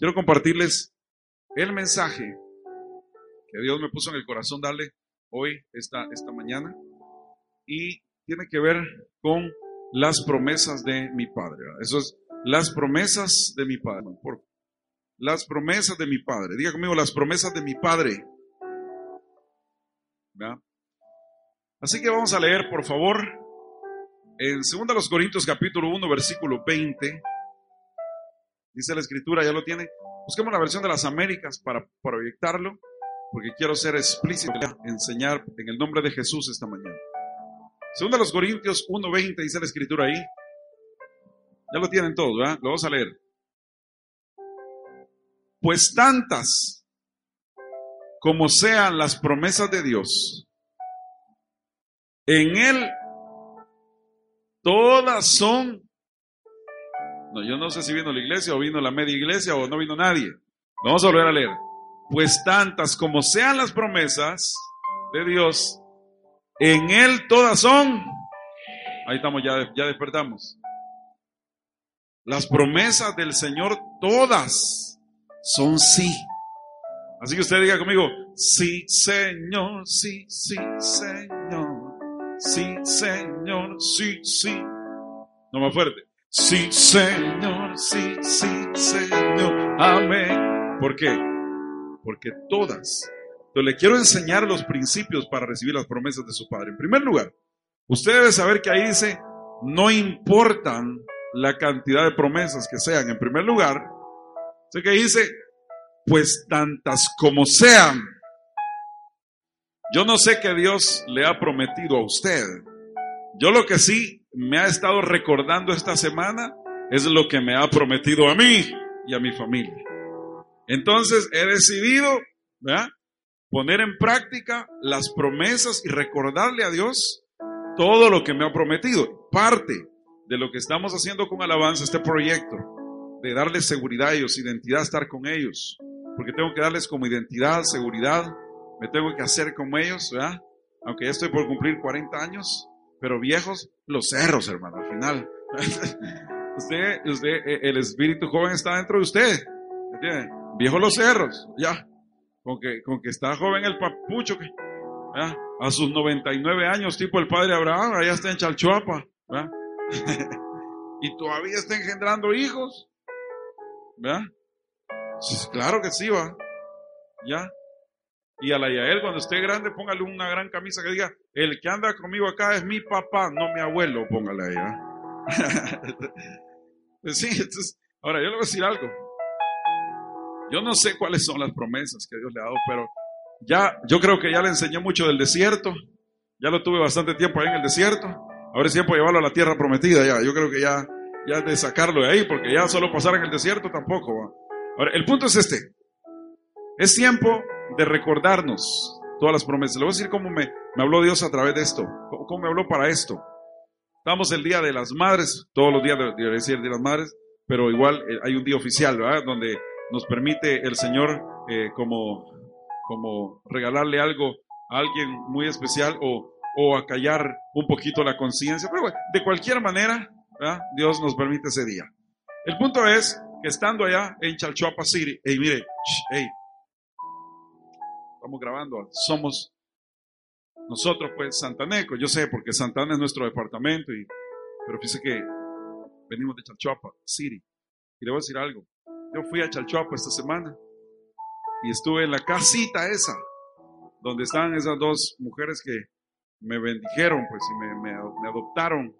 quiero compartirles el mensaje que Dios me puso en el corazón darle hoy, esta, esta mañana, y tiene que ver con las promesas de mi Padre. Eso es las promesas de mi Padre. Las promesas de mi Padre. Diga conmigo, las promesas de mi Padre. Así que vamos a leer, por favor, en 2 Corintios capítulo 1, versículo 20. Dice la escritura, ya lo tiene. Busquemos la versión de las Américas para proyectarlo, porque quiero ser explícito, enseñar en el nombre de Jesús esta mañana. Segunda los Corintios 1.20 dice la escritura ahí. Ya lo tienen todos, ¿verdad? Lo vamos a leer. Pues tantas como sean las promesas de Dios, en Él todas son... No, yo no sé si vino la iglesia o vino la media iglesia o no vino nadie. Vamos a volver a leer. Pues tantas como sean las promesas de Dios, en Él todas son. Ahí estamos, ya, ya despertamos. Las promesas del Señor todas son sí. Así que usted diga conmigo, sí, Señor, sí, sí, Señor. Sí, Señor, sí, sí. No más fuerte. Sí, Señor, sí, sí, Señor. Amén. ¿Por qué? Porque todas entonces le quiero enseñar los principios para recibir las promesas de su Padre. En primer lugar, usted debe saber que ahí dice, no importan la cantidad de promesas que sean. En primer lugar, sé que dice, pues tantas como sean. Yo no sé qué Dios le ha prometido a usted. Yo lo que sí me ha estado recordando esta semana es lo que me ha prometido a mí y a mi familia. Entonces he decidido, poner en práctica las promesas y recordarle a Dios todo lo que me ha prometido. Parte de lo que estamos haciendo con alabanza, este proyecto, de darles seguridad a ellos, identidad, estar con ellos, porque tengo que darles como identidad, seguridad, me tengo que hacer como ellos, ¿verdad? Aunque ya estoy por cumplir 40 años, pero viejos, los cerros, hermano, al final. usted, usted, el espíritu joven está dentro de usted, ¿entiende? Viejos los cerros, ya con que, con que está joven el papucho, que, a sus 99 años, tipo el padre Abraham, allá está en Chalchuapa, y todavía está engendrando hijos, ¿verdad? claro que sí, va, ya. Y a la Yael, cuando esté grande, póngale una gran camisa que diga, el que anda conmigo acá es mi papá, no mi abuelo, póngale ahí, pues sí, entonces, ahora yo le voy a decir algo. Yo no sé cuáles son las promesas que Dios le ha dado, pero ya, yo creo que ya le enseñé mucho del desierto. Ya lo tuve bastante tiempo ahí en el desierto. Ahora es tiempo de llevarlo a la tierra prometida ya. Yo creo que ya, ya de sacarlo de ahí, porque ya solo pasar en el desierto tampoco. Ahora, el punto es este. Es tiempo de recordarnos todas las promesas. Le voy a decir cómo me, habló Dios a través de esto. Cómo, me habló para esto. Estamos el Día de las Madres, todos los días de, decir el Día de las Madres, pero igual eh, hay un día oficial, ¿verdad? Donde nos permite el Señor eh, como, como regalarle algo a alguien muy especial o, o acallar un poquito la conciencia. Pero bueno, de cualquier manera, Dios nos permite ese día. El punto es que estando allá en Chalchuapa City, hey, mire, hey, estamos grabando, somos nosotros pues Santaneco, yo sé porque Santana es nuestro departamento, y, pero fíjese que venimos de Chalchuapa City. Y le voy a decir algo, yo fui a Chalchuapa esta semana y estuve en la casita esa, donde estaban esas dos mujeres que me bendijeron, pues, y me, adoptaron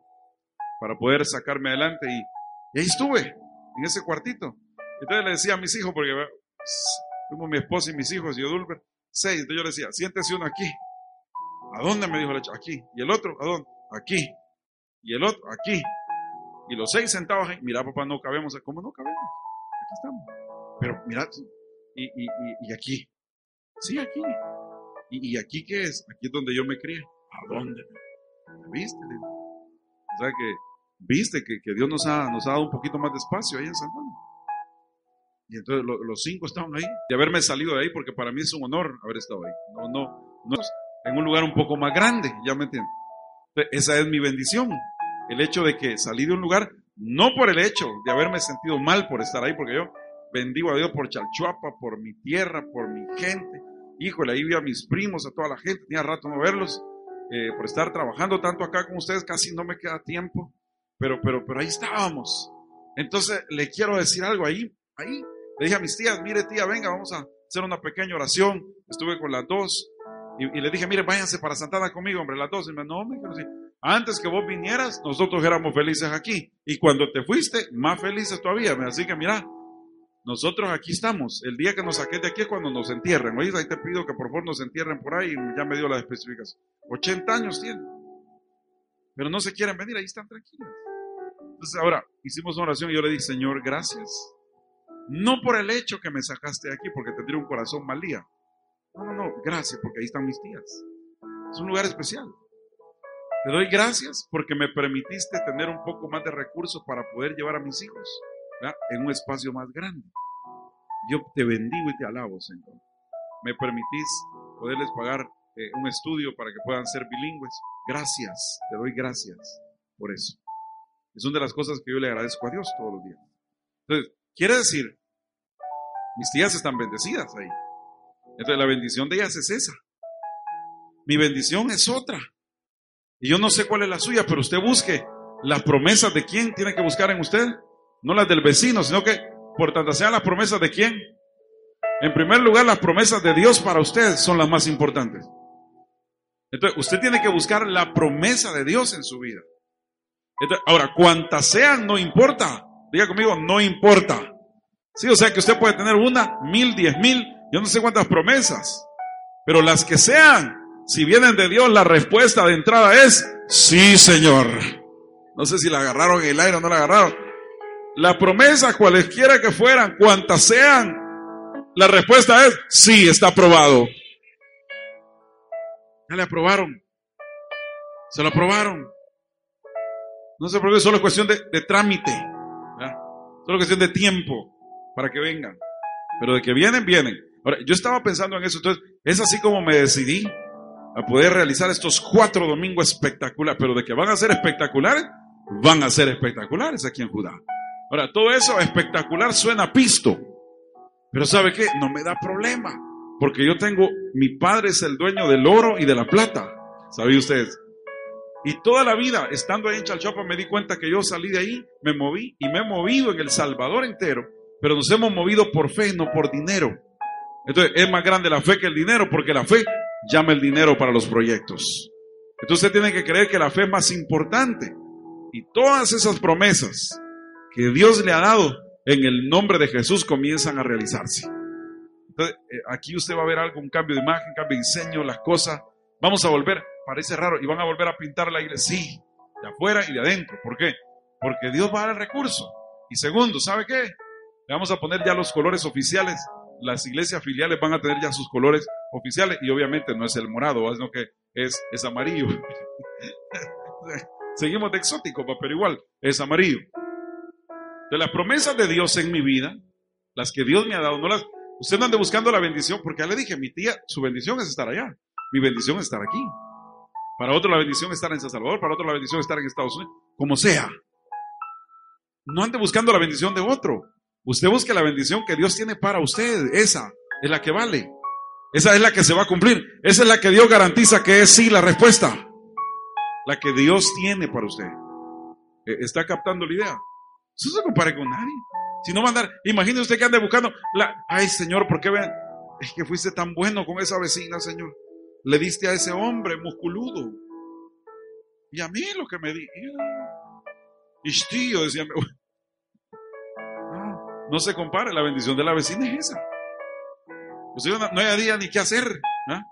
para poder sacarme adelante. Y, ahí estuve, en ese cuartito. Entonces le decía a mis hijos, porque fuimos mi esposa y mis hijos y Odulber, seis. Entonces yo le decía, siéntese uno aquí. ¿A dónde me dijo la chica? Aquí. ¿Y el otro? ¿A dónde? Aquí. ¿Y el otro? Aquí. Y los seis sentados ahí. Mira, papá, no cabemos. ¿Cómo no cabemos? estamos. Pero mira, y, y, y, aquí. Sí, aquí. ¿Y, aquí qué es? Aquí es donde yo me crié. ¿A dónde? ¿Viste? O sea que, viste que, que, Dios nos ha, nos ha dado un poquito más de espacio ahí en Santana. Y entonces los cinco estaban ahí. De haberme salido de ahí, porque para mí es un honor haber estado ahí. No, no, no. En un lugar un poco más grande, ya me entienden. Esa es mi bendición. El hecho de que salí de un lugar no por el hecho de haberme sentido mal por estar ahí, porque yo bendigo a Dios por Chalchuapa, por mi tierra, por mi gente. Híjole, ahí vi a mis primos, a toda la gente, tenía rato no verlos, eh, por estar trabajando tanto acá con ustedes, casi no me queda tiempo, pero, pero, pero ahí estábamos. Entonces, le quiero decir algo ahí, ahí. Le dije a mis tías, mire tía, venga, vamos a hacer una pequeña oración. Estuve con las dos y, le dije, mire, váyanse para Santana conmigo, hombre, las dos. Y me no, me antes que vos vinieras, nosotros éramos felices aquí. Y cuando te fuiste, más felices todavía. Así que mira, nosotros aquí estamos. El día que nos saques de aquí es cuando nos entierren. Oye, ahí te pido que por favor nos entierren por ahí. Ya me dio la especificación. 80 años tienen. Pero no se quieren venir, ahí están tranquilos. Entonces ahora hicimos una oración y yo le dije, Señor, gracias. No por el hecho que me sacaste de aquí, porque tendría un corazón mal día. No, no, no, gracias, porque ahí están mis tías. Es un lugar especial. Te doy gracias porque me permitiste tener un poco más de recursos para poder llevar a mis hijos en un espacio más grande. Yo te bendigo y te alabo, Señor. Me permitís poderles pagar eh, un estudio para que puedan ser bilingües. Gracias, te doy gracias por eso. Es una de las cosas que yo le agradezco a Dios todos los días. Entonces, quiere decir, mis tías están bendecidas ahí. Entonces, la bendición de ellas es esa. Mi bendición es otra. Y yo no sé cuál es la suya, pero usted busque las promesas de quién tiene que buscar en usted. No las del vecino, sino que por tanto sean las promesas de quién. En primer lugar, las promesas de Dios para usted son las más importantes. Entonces, usted tiene que buscar la promesa de Dios en su vida. ahora, cuantas sean, no importa. Diga conmigo, no importa. Sí, o sea que usted puede tener una, mil, diez mil, yo no sé cuántas promesas. Pero las que sean, si vienen de Dios, la respuesta de entrada es sí, Señor. No sé si la agarraron en el aire o no la agarraron. La promesa, cualesquiera que fueran, cuantas sean, la respuesta es sí, está aprobado. Ya le aprobaron. Se lo aprobaron. No se preocupe, solo es cuestión de, trámite. Solo cuestión de tiempo para que vengan. Pero de que vienen, vienen. Ahora, yo estaba pensando en eso. Entonces, es así como me decidí a poder realizar estos cuatro domingos espectaculares. Pero de que van a ser espectaculares, van a ser espectaculares aquí en Judá. Ahora, todo eso espectacular suena pisto. Pero ¿sabe qué? No me da problema. Porque yo tengo, mi padre es el dueño del oro y de la plata. ¿Sabía ustedes? Y toda la vida, estando ahí en Chalchapa, me di cuenta que yo salí de ahí, me moví y me he movido en El Salvador entero. Pero nos hemos movido por fe, no por dinero. Entonces, es más grande la fe que el dinero, porque la fe llama el dinero para los proyectos. Entonces, usted tiene que creer que la fe es más importante. Y todas esas promesas que Dios le ha dado en el nombre de Jesús comienzan a realizarse. Entonces, eh, aquí usted va a ver algo, un cambio de imagen, cambio de diseño, las cosas. Vamos a volver, parece raro, y van a volver a pintar la iglesia, sí, de afuera y de adentro. ¿Por qué? Porque Dios va a dar el recurso. Y segundo, ¿sabe qué? Le vamos a poner ya los colores oficiales. Las iglesias filiales van a tener ya sus colores oficiales y obviamente no es el morado, sino que es, es amarillo. Seguimos de exótico, pero igual es amarillo de las promesas de Dios en mi vida, las que Dios me ha dado, no las, usted no ande buscando la bendición, porque ya le dije, mi tía, su bendición es estar allá, mi bendición es estar aquí. Para otro la bendición es estar en San Salvador, para otro la bendición es estar en Estados Unidos, como sea. No ande buscando la bendición de otro. Usted busque la bendición que Dios tiene para usted. Esa es la que vale. Esa es la que se va a cumplir. Esa es la que Dios garantiza que es sí la respuesta. La que Dios tiene para usted. Eh, ¿Está captando la idea? Eso se compare con nadie. Si no va a andar, imagine usted que ande buscando la, ay Señor, ¿por qué ven? Es que fuiste tan bueno con esa vecina, Señor. Le diste a ese hombre musculudo. Y a mí lo que me di. Y tío, decía, no, se compare, la bendición de la vecina es esa. Usted no, no hay día ni qué hacer. ¿ah?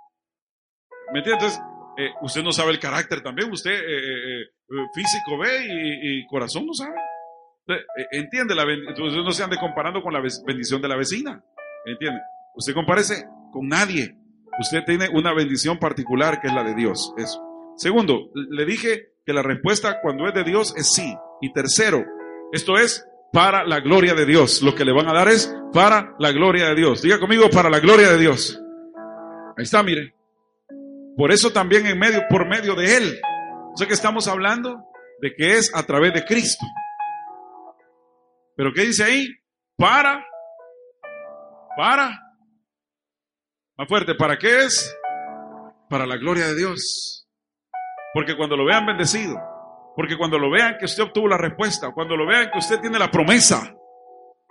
¿Me entiende? Entonces, eh, usted no sabe el carácter también, usted eh, eh, físico ve y, corazón no sabe. Eh, entiende, la entonces no se ande comparando con la bendición de la vecina. Entiende. Usted compárese con nadie. Usted tiene una bendición particular que es la de Dios. Eso. Segundo, le dije que la respuesta cuando es de Dios es sí. Y tercero, esto es para la gloria de Dios. Lo que le van a dar es para la gloria de Dios. Diga conmigo, para la gloria de Dios. Ahí está, mire. Por eso también en medio, por medio de Él. O sea que estamos hablando de que es a través de Cristo. Pero ¿qué dice ahí? Para Para. Más fuerte, ¿para qué es? Para la gloria de Dios. Porque cuando lo vean bendecido, porque cuando lo vean que usted obtuvo la respuesta, cuando lo vean que usted tiene la promesa,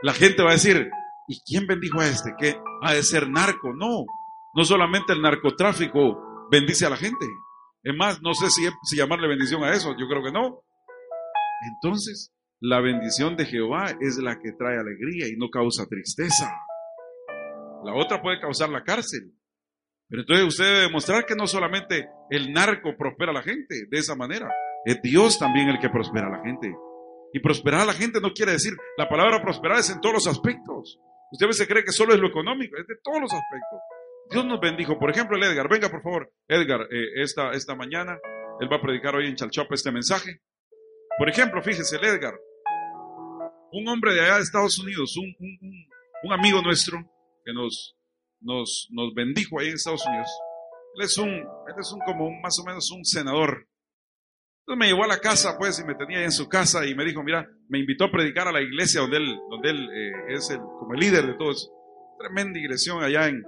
la gente va a decir, ¿y quién bendijo a este? ¿Qué ha de ser narco? No, no solamente el narcotráfico bendice a la gente. Es más, no sé si, si llamarle bendición a eso, yo creo que no. Entonces, la bendición de Jehová es la que trae alegría y no causa tristeza. La otra puede causar la cárcel. Pero entonces usted debe demostrar que no solamente el narco prospera a la gente de esa manera, es Dios también el que prospera a la gente. Y prosperar a la gente no quiere decir, la palabra prosperar es en todos los aspectos. Usted a veces cree que solo es lo económico, es de todos los aspectos. Dios nos bendijo. Por ejemplo, el Edgar, venga por favor. Edgar, eh, esta, esta mañana, él va a predicar hoy en Chalchop este mensaje. Por ejemplo, fíjese, el Edgar, un hombre de allá de Estados Unidos, un, un, amigo nuestro que nos, nos, nos bendijo ahí en Estados Unidos. Él es un, él es un como más o menos un senador entonces me llevó a la casa, pues, y me tenía en su casa y me dijo, mira, me invitó a predicar a la iglesia donde él, donde él eh, es el, como el líder de todo eso. Tremenda iglesia allá en,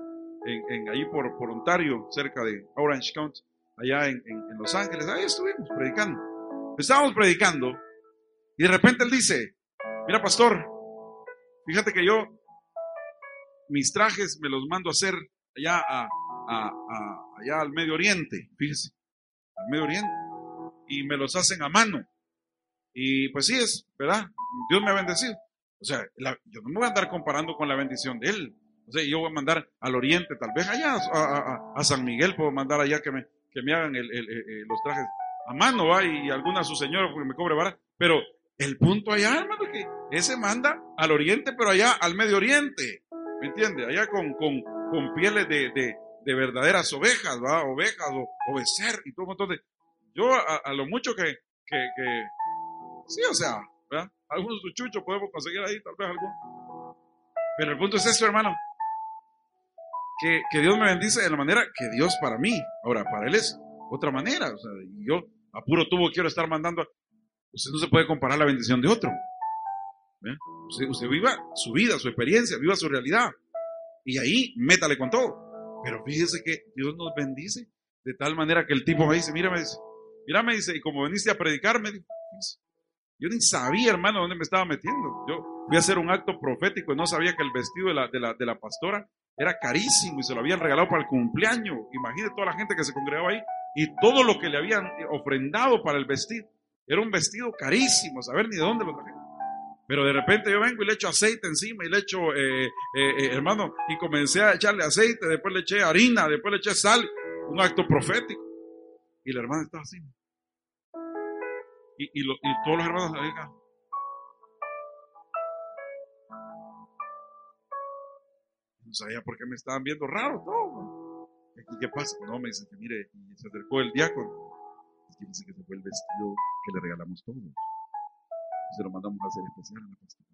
en, ahí por, por, Ontario, cerca de Orange County, allá en, en, Los Ángeles. Ahí estuvimos predicando. Estábamos predicando y de repente él dice, mira pastor, fíjate que yo mis trajes me los mando a hacer allá, a, a, allá al Medio Oriente, fíjese, al Medio Oriente y me los hacen a mano. Y pues sí es, ¿verdad? Dios me ha bendecido. O sea, yo no me voy a andar comparando con la bendición de Él. O sea, yo voy a mandar al oriente, tal vez allá a, San Miguel, puedo mandar allá que me, que me hagan los trajes a mano, ¿va? Y alguna a su señora porque me cobre barato. Pero el punto allá, hermano, que ese manda al oriente, pero allá al medio oriente. ¿Me entiende? Allá con, con, con pieles de, de, de, verdaderas ovejas, ¿va? Ovejas o, o becer y todo un montón de, yo a, lo mucho que, que, sí, o sea, ¿verdad? Algunos chuchos podemos conseguir ahí, tal vez algún. Pero el punto es esto, hermano. Que, que, Dios me bendice de la manera que Dios para mí. Ahora, para Él es otra manera. O sea, yo a puro tubo quiero estar mandando. Usted no se puede comparar la bendición de otro. Usted, usted, viva su vida, su experiencia, viva su realidad. Y ahí métale con todo. Pero fíjese que Dios nos bendice de tal manera que el tipo me dice, mira, me dice, Mira, me dice, y como veniste a predicar, me dijo, yo ni sabía, hermano, dónde me estaba metiendo. Yo fui a hacer un acto profético y no sabía que el vestido de la, de la, de la pastora era carísimo y se lo habían regalado para el cumpleaños. Imagínate toda la gente que se congregaba ahí y todo lo que le habían ofrendado para el vestido. Era un vestido carísimo, saber ni de dónde lo trajeron. Pero de repente yo vengo y le echo aceite encima y le echo, eh, eh, eh, hermano, y comencé a echarle aceite, después le eché harina, después le eché sal, un acto profético. Y la hermana estaba así. Y, y, todos los hermanos acá. No sabía por qué me estaban viendo raro todo. ¿Y qué pasa? No, me dice que mire, y se acercó el diácono. Es que dice que se fue el vestido que le regalamos todos. Y se lo mandamos a hacer especial a la pastora.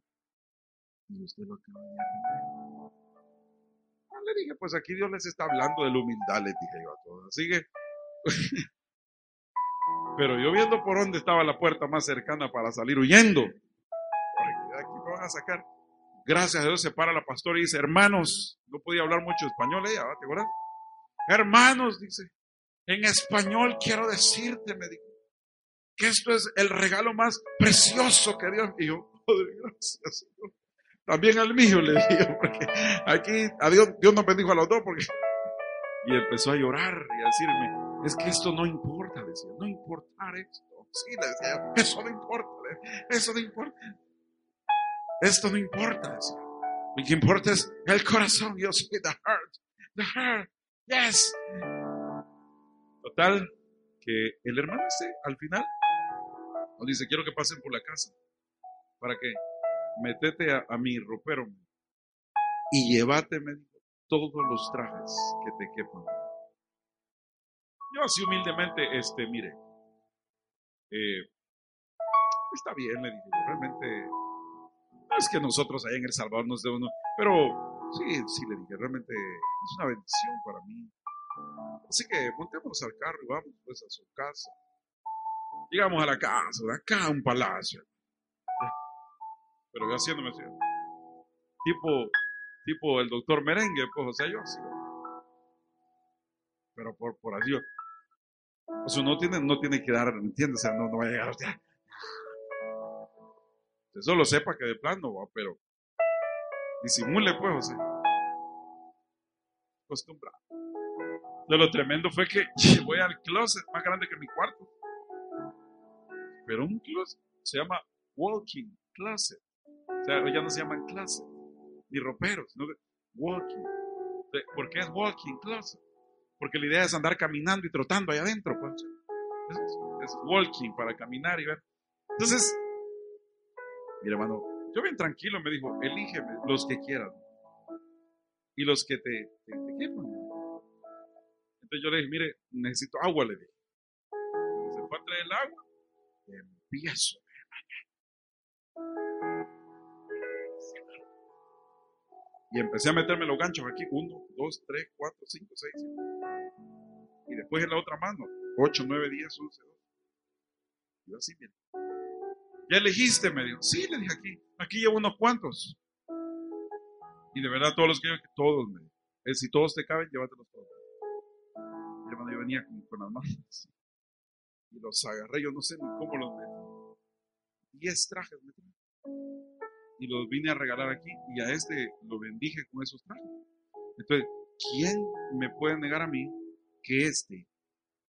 Y usted lo acaba de arreglar. Ah, le dije, pues aquí Dios les está hablando de la humildad, le dije yo a todos. Así que Pero yo viendo por dónde estaba la puerta más cercana para salir huyendo. aquí me van a sacar. Gracias a Dios se para la pastora y dice, hermanos, no podía hablar mucho español ella, ¿te acuerdas? Hermanos, dice, en español quiero decirte, me dijo, que esto es el regalo más precioso que Dios. Y yo, Padre, gracias, Señor. También al mío le digo, porque aquí a Dios, Dios nos bendijo a los dos, porque... Y empezó a llorar y a decirme, es que esto no importa, decía, no importar esto. Sí, le decía, eso no importa, eso no importa. Esto no importa, decía. Lo que importa es el corazón, yo soy the heart, the heart, yes. Total, que el hermano ese, al final, nos dice, quiero que pasen por la casa, para que metete a, mi ropero y llévateme todos los trajes que te quepan yo así humildemente, este, mire, eh, está bien, le dije, realmente, no es que nosotros allá en El Salvador nos dé uno, pero sí, sí, le dije, realmente es una bendición para mí. Así que montémonos al carro y vamos pues a su casa. Llegamos a la casa, de acá un palacio. Pero yo haciéndome así, tipo, tipo el doctor merengue, pues, o sea, yo así. Pero por, por así, o no tiene, no tiene que dar, ¿entiendes? O sea, no, no va a llegar usted. Eso lo sepa que de plano, va, pero disimule, pues, o sea. Acostumbrado. De lo tremendo fue que voy al closet más grande que mi cuarto. Pero un closet se llama walking closet. O sea, ya no se llaman closet, ni roperos, sino walking. ¿Por qué es walking closet? Porque la idea es andar caminando y trotando ahí adentro. Pues. Es, walking para caminar y ver. Entonces, mi hermano, yo bien tranquilo me dijo, elígeme los que quieran y los que te, te, quieran. Entonces yo le dije, mire, necesito agua, le dije. Se fue a traer el agua, empiezo. Y empecé a meterme los ganchos aquí. Uno, dos, tres, cuatro, cinco, seis, Y después en la otra mano. Ocho, nueve, diez, once, doce. Yo así, mira. ¿Ya elegiste? Me dijo. Sí, le dije aquí. Aquí llevo unos cuantos. Y de verdad, todos los que yo, todos me dijo. Si todos te caben, llévatelos todos. Mi hermano, yo venía con, con las manos. Y los agarré, yo no sé ni cómo los metí. Diez trajes me y los vine a regalar aquí y a este lo bendije con esos trajes. Entonces, ¿quién me puede negar a mí que este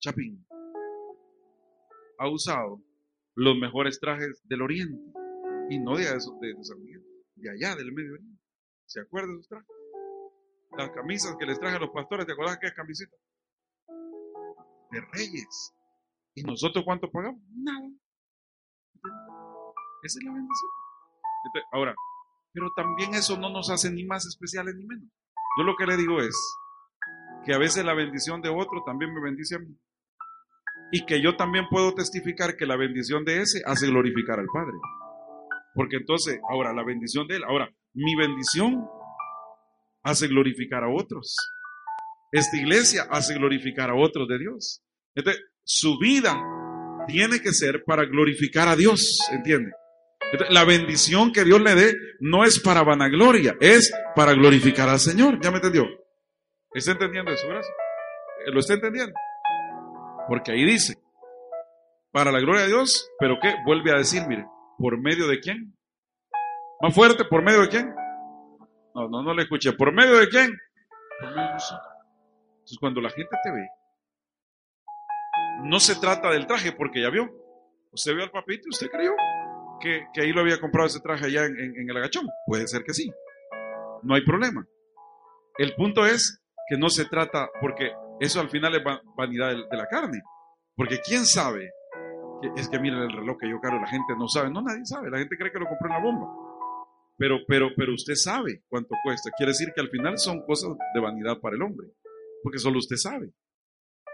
Chapín ha usado los mejores trajes del Oriente y no de, eso, de, San Miguel, de allá del Medio Oriente? ¿Se acuerdan de esos trajes? Las camisas que les traje a los pastores, ¿te acuerdas qué es camisita? De reyes. ¿Y nosotros cuánto pagamos? Nada. Esa es la bendición ahora, pero también eso no nos hace ni más especiales ni menos. Yo lo que le digo es que a veces la bendición de otro también me bendice a mí. Y que yo también puedo testificar que la bendición de ese hace glorificar al Padre. Porque entonces, ahora, la bendición de él, ahora, mi bendición hace glorificar a otros. Esta iglesia hace glorificar a otros de Dios. Entonces, su vida tiene que ser para glorificar a Dios, ¿entiende? La bendición que Dios le dé no es para vanagloria, es para glorificar al Señor. ¿Ya me entendió? ¿Está entendiendo eso? Gracias. Eh, ¿Lo está entendiendo? Porque ahí dice, para la gloria de Dios, pero ¿qué? Vuelve a decir, mire, ¿por medio de quién? Más fuerte, ¿por medio de quién? No, no, no le escuché. ¿Por medio de quién? Por medio de. Entonces, cuando la gente te ve, no se trata del traje, porque ya vio. Usted vio al papito y usted creyó que, ahí lo había comprado ese traje allá en, el agachón. Puede ser que sí. No hay problema. El punto es que no se trata, porque eso al final es vanidad de, la carne. Porque quién sabe, que, es que miren el reloj que yo cargo, la gente no sabe, no nadie sabe, la gente cree que lo compró en la bomba. Pero, pero, pero usted sabe cuánto cuesta. Quiere decir que al final son cosas de vanidad para el hombre, porque solo usted sabe.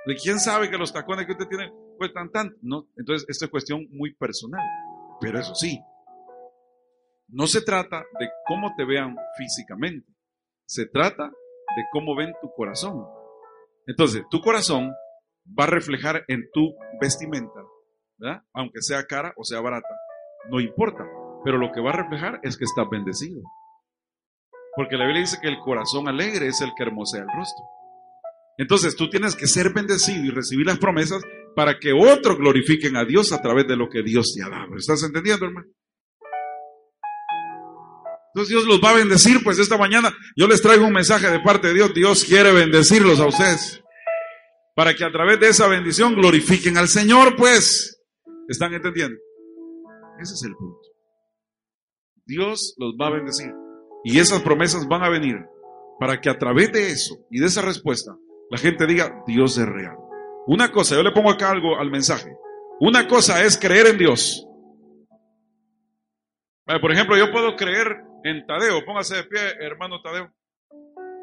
¿De quién sabe que los tacones que usted tiene cuestan tanto? No, entonces, esto es cuestión muy personal. Pero eso sí, no se trata de cómo te vean físicamente, se trata de cómo ven tu corazón. Entonces, tu corazón va a reflejar en tu vestimenta, ¿verdad? aunque sea cara o sea barata, no importa, pero lo que va a reflejar es que estás bendecido. Porque la Biblia dice que el corazón alegre es el que hermosea el rostro. Entonces tú tienes que ser bendecido y recibir las promesas para que otros glorifiquen a Dios a través de lo que Dios te ha dado. ¿Estás entendiendo, hermano? Entonces Dios los va a bendecir, pues esta mañana yo les traigo un mensaje de parte de Dios. Dios quiere bendecirlos a ustedes. Para que a través de esa bendición glorifiquen al Señor, pues. ¿Están entendiendo? Ese es el punto. Dios los va a bendecir. Y esas promesas van a venir para que a través de eso y de esa respuesta la gente diga, Dios es real. Una cosa, yo le pongo acá algo al mensaje. Una cosa es creer en Dios. Por ejemplo, yo puedo creer en Tadeo. Póngase de pie, hermano Tadeo.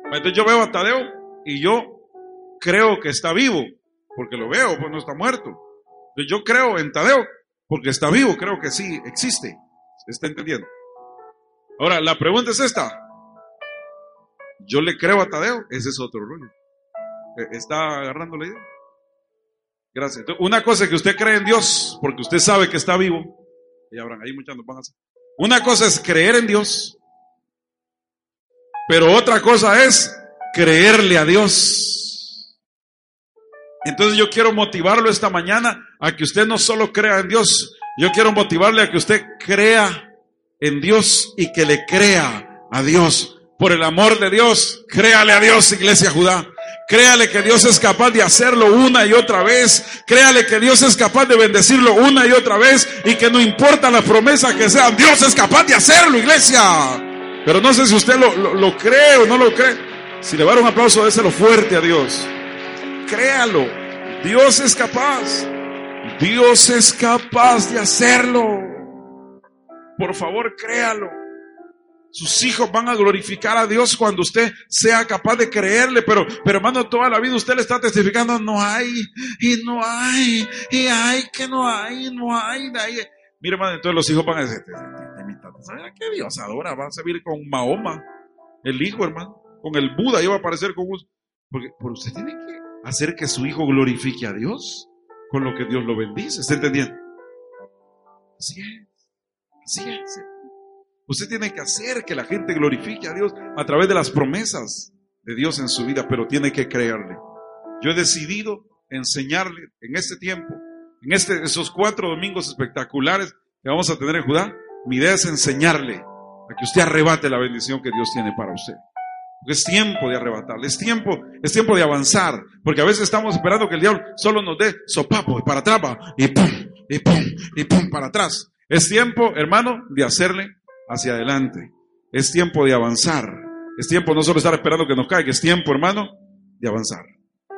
Entonces yo veo a Tadeo y yo creo que está vivo, porque lo veo, pues no está muerto. Entonces yo creo en Tadeo porque está vivo, creo que sí existe. ¿Está entendiendo? Ahora, la pregunta es esta. Yo le creo a Tadeo, ese es otro rollo. ¿E-, ¿Está agarrando la idea? Gracias. una cosa es que usted cree en Dios, porque usted sabe que está vivo. Y habrán ahí hacer. Una cosa es creer en Dios. Pero otra cosa es creerle a Dios. Entonces yo quiero motivarlo esta mañana a que usted no solo crea en Dios, yo quiero motivarle a que usted crea en Dios y que le crea a Dios. Por el amor de Dios, créale a Dios, Iglesia Judá. Créale que Dios es capaz de hacerlo una y otra vez. Créale que Dios es capaz de bendecirlo una y otra vez. Y que no importa la promesa que sea, Dios es capaz de hacerlo, iglesia. Pero no sé si usted lo, cree o no lo cree. Si le va a dar un aplauso, déselo fuerte a Dios. Créalo. Dios es capaz. Dios es capaz de hacerlo. Por favor, créalo. Sus hijos van a glorificar a Dios cuando usted sea capaz de creerle, pero, pero hermano, toda la vida usted le está testificando, no hay, y no hay, y hay que no hay, no hay, de ahí. Mire, hermano, entonces los hijos van a decir, ¿sabe qué Dios adora? Va a servir con Mahoma, el hijo, hermano, con el Buda, va a aparecer con un... Porque, porque usted tiene que hacer que su hijo glorifique a Dios con lo que Dios lo bendice, ¿está entendiendo? Así es, así es. Usted tiene que hacer que la gente glorifique a Dios a través de las promesas de Dios en su vida, pero tiene que creerle. Yo he decidido enseñarle en este tiempo, en este, esos cuatro domingos espectaculares que vamos a tener en Judá, mi idea es enseñarle a que usted arrebate la bendición que Dios tiene para usted. Porque es tiempo de arrebatarle, es tiempo, es tiempo de avanzar, porque a veces estamos esperando que el diablo solo nos dé sopapo y para atrás y pum, y pum, y pum para atrás. Es tiempo, hermano, de hacerle hacia adelante. Es tiempo de avanzar. Es tiempo no solo estar esperando que nos caiga, es tiempo, hermano, de avanzar.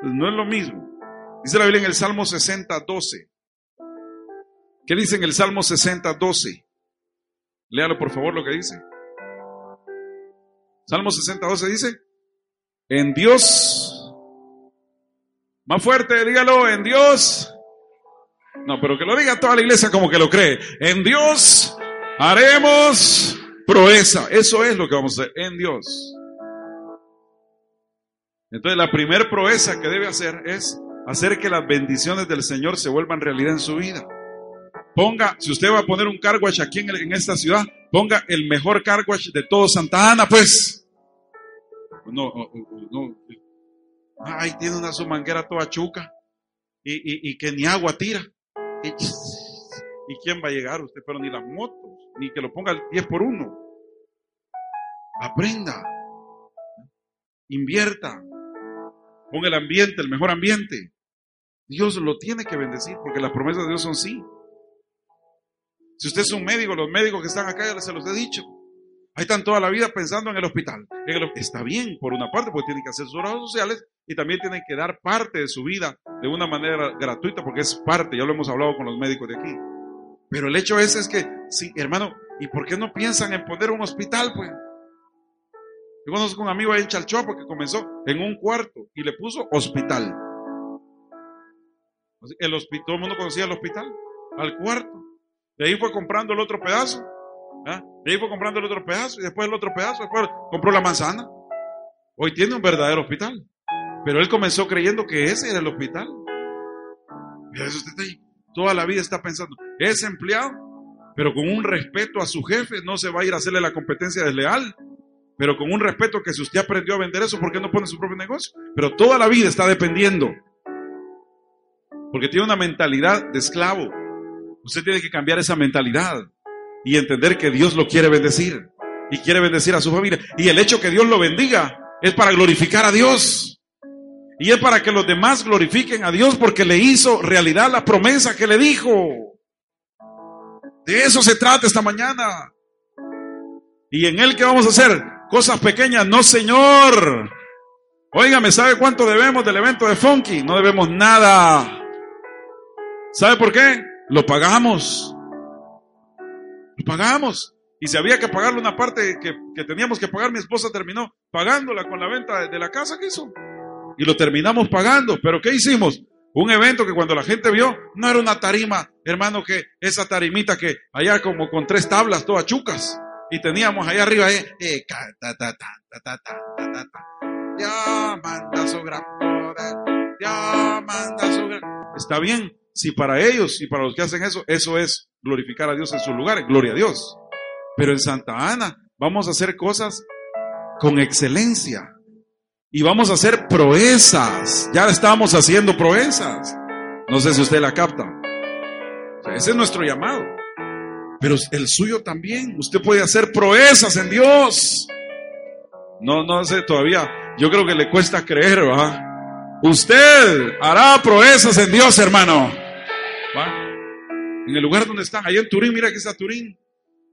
no es lo mismo. Dice la Biblia en el Salmo 60, 12. ¿Qué dice en el Salmo 60, 12? Léalo por favor lo que dice. Salmo 60, 12 dice, en Dios, más fuerte, dígalo, en Dios. No, pero que lo diga toda la iglesia como que lo cree. En Dios Haremos proeza. Eso es lo que vamos a hacer en Dios. Entonces la primera proeza que debe hacer es hacer que las bendiciones del Señor se vuelvan realidad en su vida. Ponga, si usted va a poner un carwash aquí en, esta ciudad, ponga el mejor carwash de todo Santa Ana, pues. No, no, Ay, tiene una sumanguera toda chuca y, que ni agua tira. ¿Y quién va a llegar usted? Pero ni las motos ni que lo ponga 10 por uno. Aprenda. Invierta. Ponga el ambiente, el mejor ambiente. Dios lo tiene que bendecir porque las promesas de Dios son sí. Si usted es un médico, los médicos que están acá ya se los he dicho. Ahí están toda la vida pensando en el hospital. Está bien, por una parte, porque tienen que hacer sus obras sociales y también tienen que dar parte de su vida de una manera gratuita, porque es parte, ya lo hemos hablado con los médicos de aquí. Pero el hecho es, es que, sí, hermano, ¿y por qué no piensan en poner un hospital, pues? Yo conozco un amigo ahí en Chalchoa que comenzó en un cuarto y le puso hospital. El hospital, todo el mundo conocía el hospital, al cuarto. De ahí fue comprando el otro pedazo. ¿ah? De ahí fue comprando el otro pedazo y después el otro pedazo, después compró la manzana. Hoy tiene un verdadero hospital. Pero él comenzó creyendo que ese era el hospital. Y eso usted está ahí toda la vida está pensando, es empleado, pero con un respeto a su jefe, no se va a ir a hacerle la competencia desleal, pero con un respeto que si usted aprendió a vender eso, ¿por qué no pone su propio negocio? Pero toda la vida está dependiendo, porque tiene una mentalidad de esclavo. Usted tiene que cambiar esa mentalidad y entender que Dios lo quiere bendecir y quiere bendecir a su familia. Y el hecho que Dios lo bendiga es para glorificar a Dios. Y es para que los demás glorifiquen a Dios porque le hizo realidad la promesa que le dijo. De eso se trata esta mañana. Y en él que vamos a hacer cosas pequeñas, no señor. Óigame, ¿sabe cuánto debemos del evento de Funky? No debemos nada. ¿Sabe por qué? Lo pagamos. Lo pagamos. Y si había que pagarle una parte que, que teníamos que pagar, mi esposa terminó pagándola con la venta de la casa que hizo y lo terminamos pagando. Pero ¿qué hicimos? Un evento que cuando la gente vio, no era una tarima, hermano, que esa tarimita que allá como con tres tablas todas chucas. Y teníamos allá arriba, eh. Está bien, si para ellos y para los que hacen eso, eso es glorificar a Dios en sus lugares, gloria a Dios. Pero en Santa Ana vamos a hacer cosas con excelencia. Y vamos a hacer proezas. Ya estamos haciendo proezas. No sé si usted la capta. ese es nuestro llamado. Pero el suyo también. Usted puede hacer proezas en Dios. No, no sé todavía. Yo creo que le cuesta creer, ¿va? Usted hará proezas en Dios, hermano. En el lugar donde están, allá en Turín, mira que está Turín.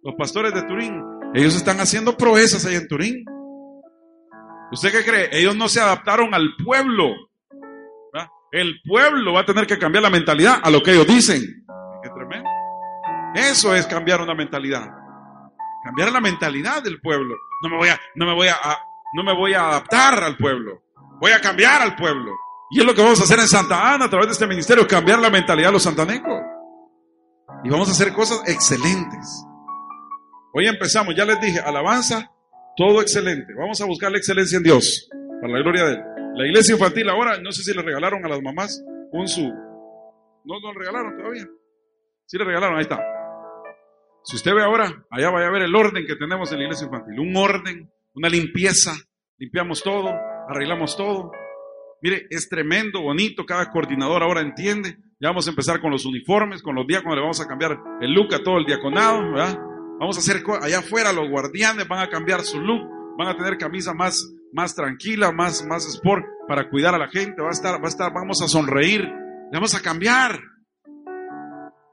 Los pastores de Turín. Ellos están haciendo proezas allá en Turín. ¿Usted qué cree? Ellos no se adaptaron al pueblo. El pueblo va a tener que cambiar la mentalidad a lo que ellos dicen. Qué tremendo. Eso es cambiar una mentalidad. Cambiar la mentalidad del pueblo. No me voy a, no me voy a, no me voy a adaptar al pueblo. Voy a cambiar al pueblo. Y es lo que vamos a hacer en Santa Ana a través de este ministerio, cambiar la mentalidad de los santanecos. Y vamos a hacer cosas excelentes. Hoy empezamos, ya les dije, alabanza, todo excelente. Vamos a buscar la excelencia en Dios, para la gloria de Él. La iglesia infantil ahora, no sé si le regalaron a las mamás un su... No, no le regalaron todavía. Sí le regalaron, ahí está. Si usted ve ahora, allá vaya a ver el orden que tenemos en la iglesia infantil. Un orden, una limpieza. Limpiamos todo, arreglamos todo. Mire, es tremendo, bonito, cada coordinador ahora entiende. Ya vamos a empezar con los uniformes, con los diáconos, le vamos a cambiar el look a todo el diaconado, ¿verdad? Vamos a hacer allá afuera, los guardianes van a cambiar su look, van a tener camisa más, más tranquila, más, más sport para cuidar a la gente, va a estar, va a estar, vamos a sonreír, le vamos a cambiar.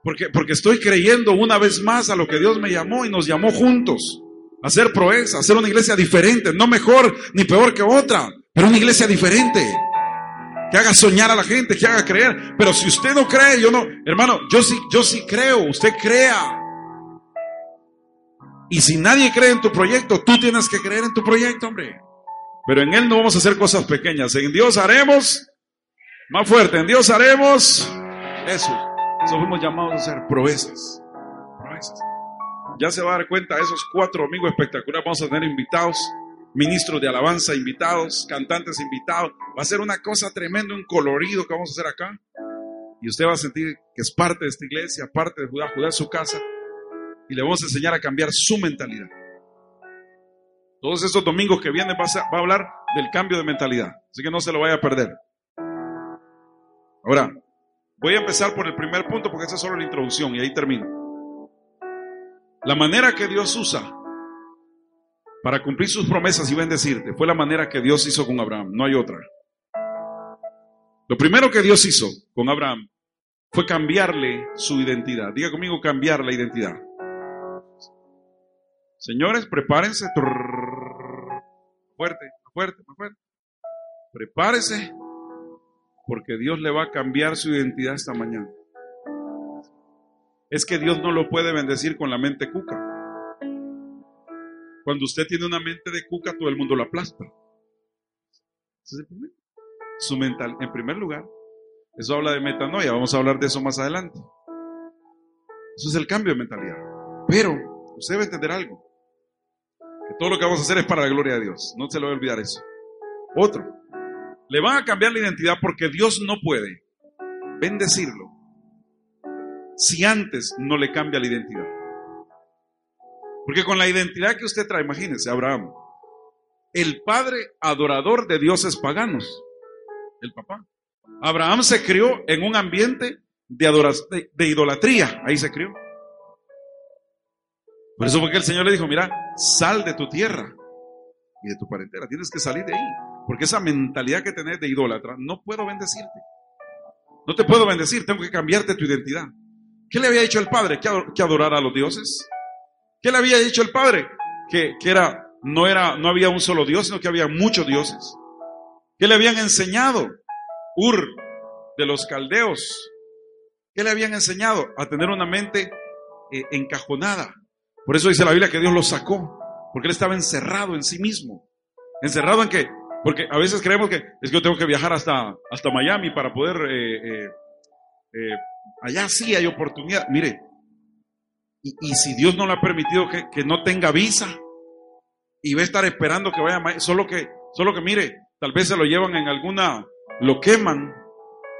Porque, porque estoy creyendo una vez más a lo que Dios me llamó y nos llamó juntos. A hacer proeza, a hacer una iglesia diferente, no mejor ni peor que otra, pero una iglesia diferente que haga soñar a la gente, que haga creer. Pero si usted no cree, yo no, hermano, yo sí, yo sí creo, usted crea. Y si nadie cree en tu proyecto, tú tienes que creer en tu proyecto, hombre. Pero en Él no vamos a hacer cosas pequeñas. En Dios haremos, más fuerte, en Dios haremos eso. Eso fuimos llamados a hacer proezas. Proezas. Ya se va a dar cuenta, esos cuatro amigos espectaculares, vamos a tener invitados ministros de alabanza invitados, cantantes invitados. Va a ser una cosa tremenda, un colorido que vamos a hacer acá. Y usted va a sentir que es parte de esta iglesia, parte de Judá, Judá es su casa. Y le vamos a enseñar a cambiar su mentalidad. Todos estos domingos que vienen va a, hablar del cambio de mentalidad. Así que no se lo vaya a perder. Ahora, voy a empezar por el primer punto porque esa es solo la introducción y ahí termino. La manera que Dios usa para cumplir sus promesas y bendecirte. Fue la manera que Dios hizo con Abraham, no hay otra. Lo primero que Dios hizo con Abraham fue cambiarle su identidad. Diga conmigo cambiar la identidad. Señores, prepárense. Fuerte, fuerte, fuerte. Prepárese porque Dios le va a cambiar su identidad esta mañana. Es que Dios no lo puede bendecir con la mente cuca. Cuando usted tiene una mente de cuca, todo el mundo lo aplasta. Su mental, en primer lugar, eso habla de metanoia, vamos a hablar de eso más adelante. Eso es el cambio de mentalidad. Pero usted debe entender algo, que todo lo que vamos a hacer es para la gloria de Dios, no se le va a olvidar eso. Otro, le van a cambiar la identidad porque Dios no puede bendecirlo si antes no le cambia la identidad. Porque con la identidad que usted trae, imagínese, Abraham, el padre adorador de dioses paganos, el papá. Abraham se crió en un ambiente de, de, idolatría, ahí se crió. Por eso fue que el Señor le dijo, mira, sal de tu tierra y de tu parentela, tienes que salir de ahí, porque esa mentalidad que tenés de idólatra, no puedo bendecirte. No te puedo bendecir, tengo que cambiarte tu identidad. ¿Qué le había dicho el padre? ¿Que adorara a los dioses? ¿Qué le había dicho el Padre? Que, era, no era, no había un solo Dios, sino que había muchos dioses. ¿Qué le habían enseñado? Ur de los caldeos. ¿Qué le habían enseñado? A tener una mente eh, encajonada. Por eso dice la Biblia que Dios lo sacó, porque él estaba encerrado en sí mismo. Encerrado en que, porque a veces creemos que es que yo tengo que viajar hasta, hasta Miami para poder, eh, eh, allá sí hay oportunidad. Mire, y, si Dios no le ha permitido que, no tenga visa y va a estar esperando que vaya, solo que, solo que mire, tal vez se lo llevan en alguna, lo queman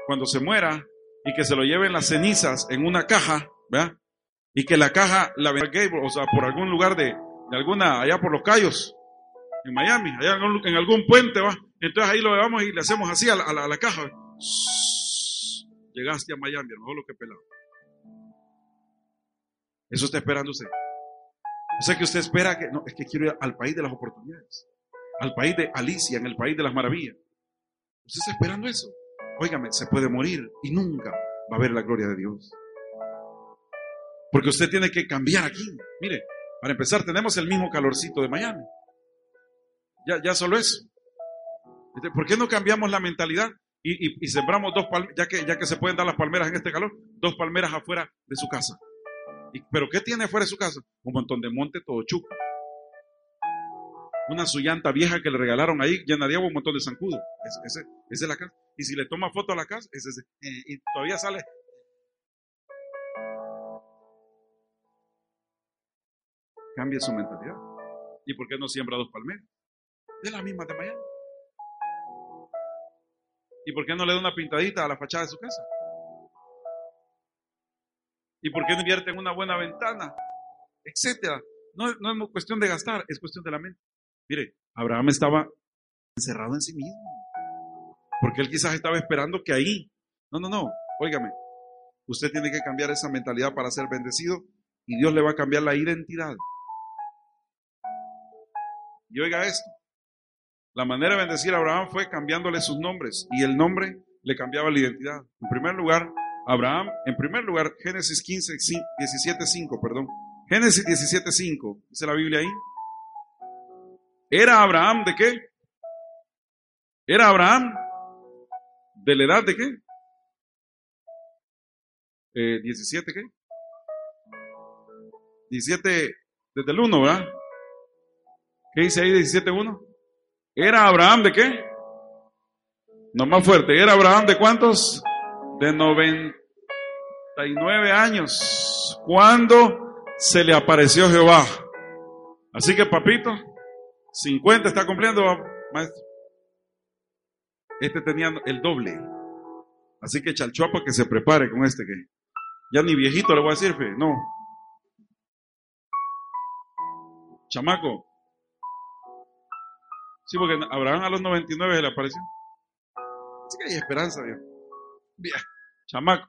cuando se muera y que se lo lleven las cenizas en una caja, ¿verdad? Y que la caja la venda o sea, por algún lugar de, de alguna, allá por los callos, en Miami, allá en, algún puente va. Entonces ahí lo llevamos y le hacemos así a la, caja. Llegaste a Miami, a lo mejor lo que pelado. Eso está esperando usted. O sea que usted espera que, no, es que quiero ir al país de las oportunidades, al país de Alicia, en el país de las maravillas. Usted está esperando eso. Óigame, se puede morir y nunca va a ver la gloria de Dios. Porque usted tiene que cambiar aquí. Mire, para empezar, tenemos el mismo calorcito de Miami. Ya, ya solo eso. ¿Por qué no cambiamos la mentalidad y, sembramos dos palmeras, ya que, ya que se pueden dar las palmeras en este calor, dos palmeras afuera de su casa? ¿Pero qué tiene afuera de su casa? Un montón de monte todo chuco. Una sullanta vieja que le regalaron ahí, llena de agua, un montón de zancudo. Ese, es la casa. Y si le toma foto a la casa, eh, y todavía sale. Cambia su mentalidad. ¿Y por qué no siembra dos palmeras? De las mismas de Miami. ¿Y por qué no le da una pintadita a la fachada de su casa? ¿Y por qué no invierte en una buena ventana? Etcétera. No, no es cuestión de gastar, es cuestión de la mente. Mire, Abraham estaba encerrado en sí mismo. Porque él quizás estaba esperando que ahí. No, no, no. Óigame. Usted tiene que cambiar esa mentalidad para ser bendecido y Dios le va a cambiar la identidad. Y oiga esto. La manera de bendecir a Abraham fue cambiándole sus nombres y el nombre le cambiaba la identidad. En primer lugar, Abraham, en primer lugar, Génesis 15, 17, 5, perdón. Génesis 17, 5, dice la Biblia ahí. ¿Era Abraham de qué? ¿Era Abraham de la edad de qué? Eh, 17 qué? 17 desde el 1, ¿verdad? ¿Qué dice ahí 17.1? ¿Era Abraham de qué? No más fuerte. ¿Era Abraham de cuántos? De 99 años. Cuando se le apareció Jehová. Así que papito, 50 está cumpliendo, maestro. Este tenía el doble. Así que Chalchuapa que se prepare con este que ya ni viejito le voy a decir, fe. no. Chamaco. Sí, porque Abraham a los 99 le apareció. Así que hay esperanza. Bien, chamaco.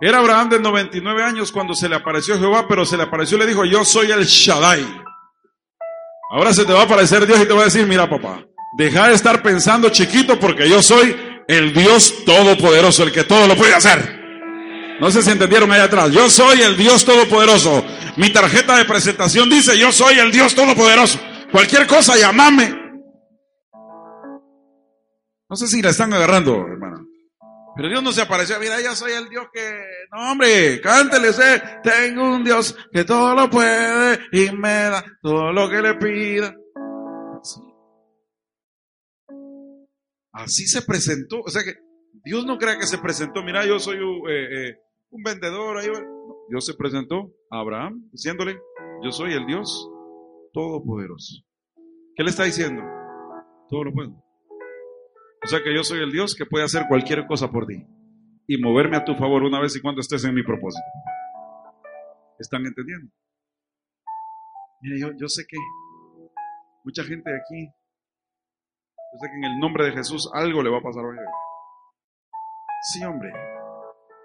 Era Abraham de 99 años cuando se le apareció Jehová, pero se le apareció y le dijo, yo soy el Shaddai. Ahora se te va a aparecer Dios y te va a decir, mira papá, deja de estar pensando chiquito porque yo soy el Dios Todopoderoso, el que todo lo puede hacer. No sé si entendieron ahí atrás. Yo soy el Dios Todopoderoso. Mi tarjeta de presentación dice, yo soy el Dios Todopoderoso. Cualquier cosa, llamame. No sé si la están agarrando, hermano. Pero Dios no se apareció. Mira, yo soy el Dios que... No, hombre, cántele. Tengo un Dios que todo lo puede y me da todo lo que le pida. Así. Así se presentó. O sea que Dios no cree que se presentó. Mira, yo soy un, eh, eh, un vendedor. Ahí. Dios se presentó a Abraham diciéndole, yo soy el Dios todopoderoso. ¿Qué le está diciendo? Todo lo puedo. O sea que yo soy el Dios que puede hacer cualquier cosa por ti y moverme a tu favor una vez y cuando estés en mi propósito. ¿Están entendiendo? Mire, yo, sé que mucha gente de aquí, yo sé que en el nombre de Jesús algo le va a pasar hoy. Sí, hombre.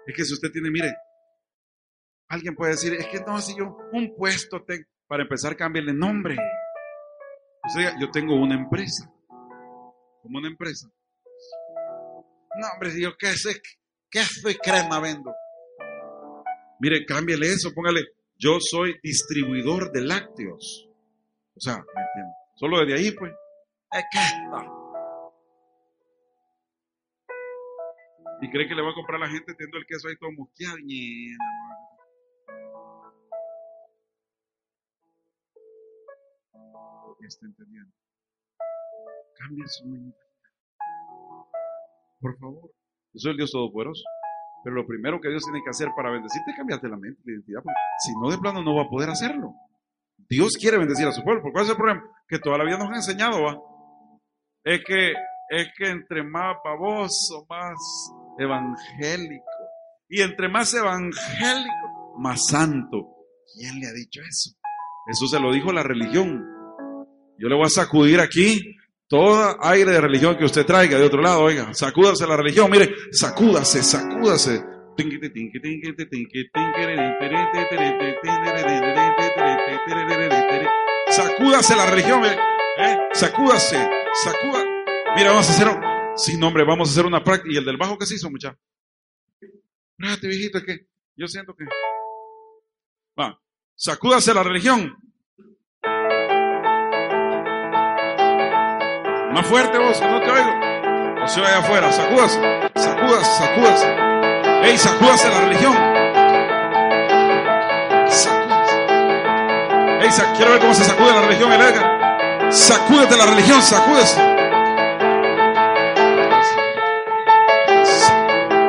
Es que si usted tiene, mire, alguien puede decir, es que no, si yo un puesto tengo, para empezar, cámbiale nombre. O sea, yo tengo una empresa. Como una empresa. No, hombre, yo qué sé, qué soy crema vendo. Mire, cámbiale eso, póngale, yo soy distribuidor de lácteos. O sea, ¿me entiendes? Solo desde ahí, pues. Y cree que le va a comprar a la gente teniendo el queso ahí todo mosqueado. Está entendiendo. Cambia su mente. Por favor. Yo soy el Dios Todopoderoso. Pero lo primero que Dios tiene que hacer para bendecirte es cambiarte la mente, la identidad. Si no, de plano no va a poder hacerlo. Dios quiere bendecir a su pueblo. ¿Por cuál es el problema? Que toda la vida nos ha enseñado, ¿va? Es que, es que entre más baboso, más evangélico. Y entre más evangélico, más santo. ¿Quién le ha dicho eso? Eso se lo dijo la religión. Yo le voy a sacudir aquí todo aire de religión que usted traiga de otro lado, oiga, sacúdase la religión, mire, sacúdase, sacúdase. Sacúdase la religión, ¿eh? sacúdase, sacúdase. Mira, vamos a hacer, sin nombre, vamos a hacer una práctica. ¿Y el del bajo qué se hizo, muchacho? Espérate, viejito, es que yo siento que. Va, sacúdase la religión. Más fuerte vos, no te oigo. O se allá afuera, sacúdase, sacúdase, sacúdase. Ey, sacúdase la religión. Sacúdase. Ey, quiero ver cómo se sacude la religión, el Sacúdete la religión, sacúdese.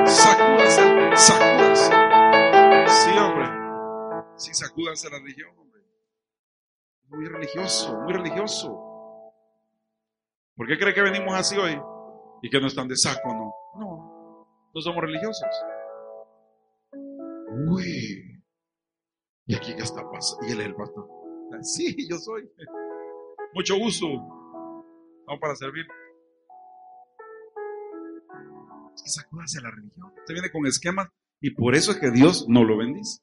Sacúdase, sacúdase. Sí, hombre. Sí, sacúdase la religión, hombre. Muy religioso, muy religioso. ¿Por qué cree que venimos así hoy? Y que no están de saco, no. No, no somos religiosos. Uy, ¿y aquí qué está pasando? Y él es el pastor. Sí, yo soy. Mucho gusto. Vamos para servir. Es que sacúdase la religión. Usted viene con esquemas y por eso es que Dios no lo bendice.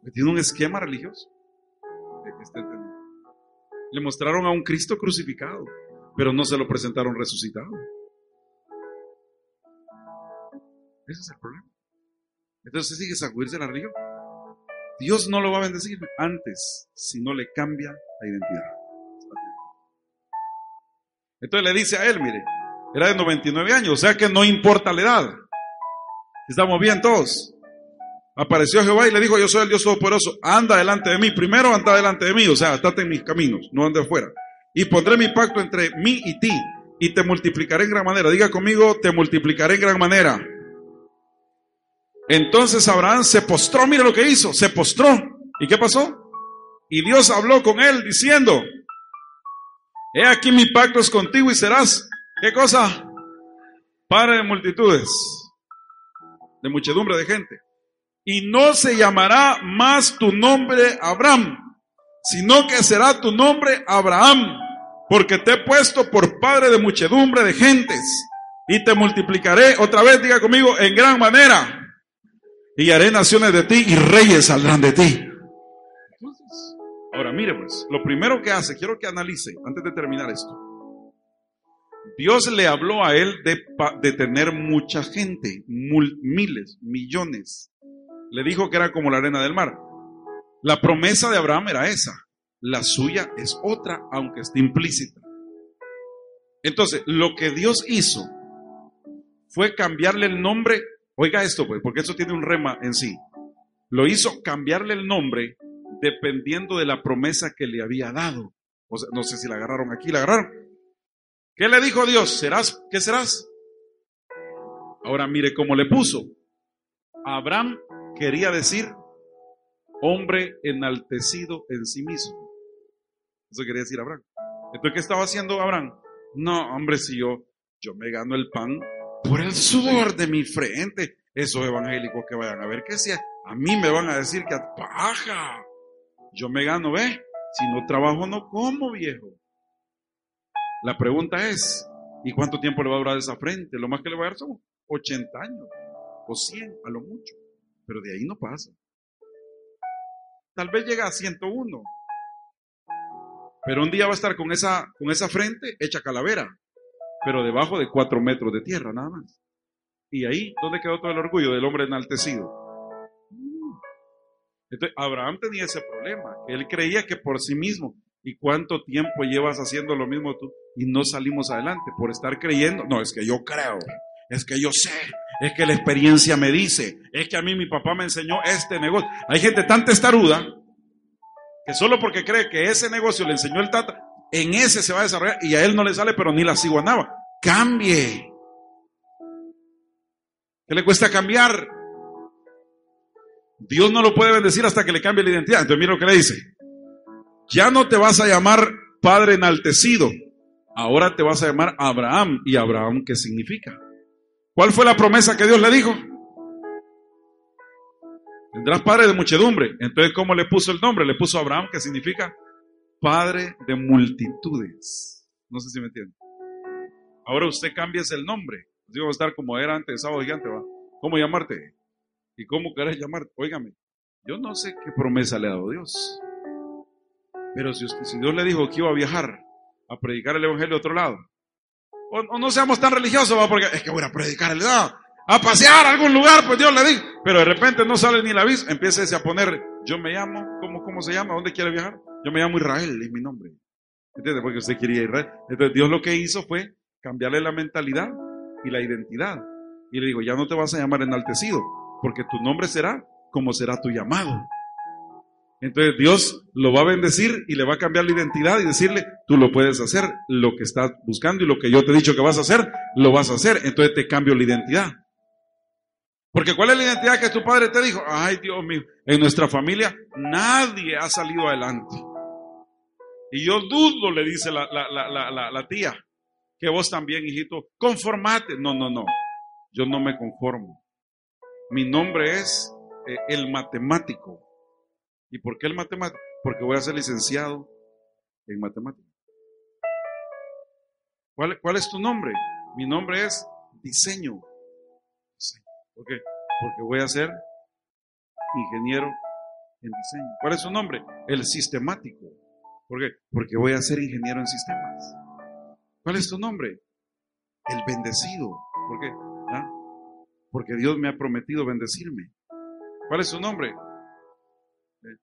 Porque tiene un esquema religioso. Le mostraron a un Cristo crucificado pero no se lo presentaron resucitado. Ese es el problema. Entonces sigue sacudirse la religión. Dios no lo va a bendecir antes si no le cambia la identidad. Entonces le dice a él, mire, era de 99 años, o sea que no importa la edad. Estamos bien todos. Apareció Jehová y le dijo, yo soy el Dios Todopoderoso, anda delante de mí. Primero anda delante de mí, o sea, estate en mis caminos, no ande afuera. Y pondré mi pacto entre mí y ti, y te multiplicaré en gran manera. Diga conmigo, te multiplicaré en gran manera. Entonces Abraham se postró, mire lo que hizo, se postró. ¿Y qué pasó? Y Dios habló con él diciendo, he aquí mi pacto es contigo y serás, ¿qué cosa? Padre de multitudes, de muchedumbre de gente. Y no se llamará más tu nombre Abraham, sino que será tu nombre Abraham, porque te he puesto por padre de muchedumbre de gentes, y te multiplicaré, otra vez diga conmigo, en gran manera, y haré naciones de ti y reyes saldrán de ti. ahora mire pues, lo primero que hace, quiero que analice, antes de terminar esto. Dios le habló a él de, de tener mucha gente, miles, millones. Le dijo que era como la arena del mar. La promesa de Abraham era esa. La suya es otra, aunque esté implícita. Entonces, lo que Dios hizo fue cambiarle el nombre. Oiga esto, pues, porque eso tiene un rema en sí. Lo hizo cambiarle el nombre dependiendo de la promesa que le había dado. O sea, no sé si la agarraron aquí, la agarraron. ¿Qué le dijo Dios? ¿Serás? ¿Qué serás? Ahora mire cómo le puso. Abraham quería decir hombre enaltecido en sí mismo. Eso quería decir Abraham. Entonces, ¿qué estaba haciendo Abraham? No, hombre, si yo, yo me gano el pan por el sudor de mi frente. Esos evangélicos que vayan a ver que sea, a mí me van a decir que paja. Yo me gano, ¿ve? Si no trabajo, no como, viejo. La pregunta es, ¿y cuánto tiempo le va a durar esa frente? Lo más que le va a dar son 80 años o 100 a lo mucho. Pero de ahí no pasa. Tal vez llega a 101. Pero un día va a estar con esa, con esa frente hecha calavera, pero debajo de cuatro metros de tierra, nada más. Y ahí, ¿dónde quedó todo el orgullo del hombre enaltecido? Entonces, Abraham tenía ese problema, él creía que por sí mismo, ¿y cuánto tiempo llevas haciendo lo mismo tú? Y no salimos adelante por estar creyendo. No, es que yo creo, es que yo sé, es que la experiencia me dice, es que a mí mi papá me enseñó este negocio. Hay gente tan testaruda que solo porque cree que ese negocio le enseñó el tata, en ese se va a desarrollar y a él no le sale, pero ni la ciguanaba. Cambie. ¿Qué le cuesta cambiar? Dios no lo puede bendecir hasta que le cambie la identidad. Entonces mira lo que le dice. Ya no te vas a llamar Padre enaltecido. Ahora te vas a llamar Abraham. ¿Y Abraham qué significa? ¿Cuál fue la promesa que Dios le dijo? Tendrás padre de muchedumbre. Entonces, ¿cómo le puso el nombre? Le puso Abraham, que significa Padre de multitudes. No sé si me entienden. Ahora usted cambia el nombre. Así va a estar como era antes sábado gigante, ¿va? ¿Cómo llamarte? ¿Y cómo querés llamarte? Óigame, yo no sé qué promesa le ha dado Dios. Pero si Dios le dijo que iba a viajar a predicar el evangelio a otro lado, o, no seamos tan religiosos, ¿va? porque es que voy a predicar el lado, a pasear a algún lugar, pues Dios le dijo. Pero de repente no sale ni la aviso, empieza a poner, yo me llamo, ¿cómo, cómo se llama? ¿Dónde quiere viajar? Yo me llamo Israel, es mi nombre. ¿Entiendes? Porque usted quería Israel. Entonces Dios lo que hizo fue cambiarle la mentalidad y la identidad. Y le digo, ya no te vas a llamar enaltecido, porque tu nombre será como será tu llamado. Entonces Dios lo va a bendecir y le va a cambiar la identidad y decirle, tú lo puedes hacer, lo que estás buscando y lo que yo te he dicho que vas a hacer, lo vas a hacer. Entonces te cambio la identidad. Porque ¿cuál es la identidad que tu padre te dijo? Ay, Dios mío, en nuestra familia nadie ha salido adelante. Y yo dudo, le dice la, tía, que vos también, hijito, conformate. No, no, no. Yo no me conformo. Mi nombre es eh, el matemático. ¿Y por qué el matemático? Porque voy a ser licenciado en matemáticas. ¿Cuál, ¿Cuál, es tu nombre? Mi nombre es diseño. ¿Por qué? Porque voy a ser ingeniero en diseño. ¿Cuál es su nombre? El sistemático. ¿Por qué? Porque voy a ser ingeniero en sistemas. ¿Cuál es tu nombre? El bendecido. ¿Por qué? ¿Ah? Porque Dios me ha prometido bendecirme. ¿Cuál es su nombre? Eh,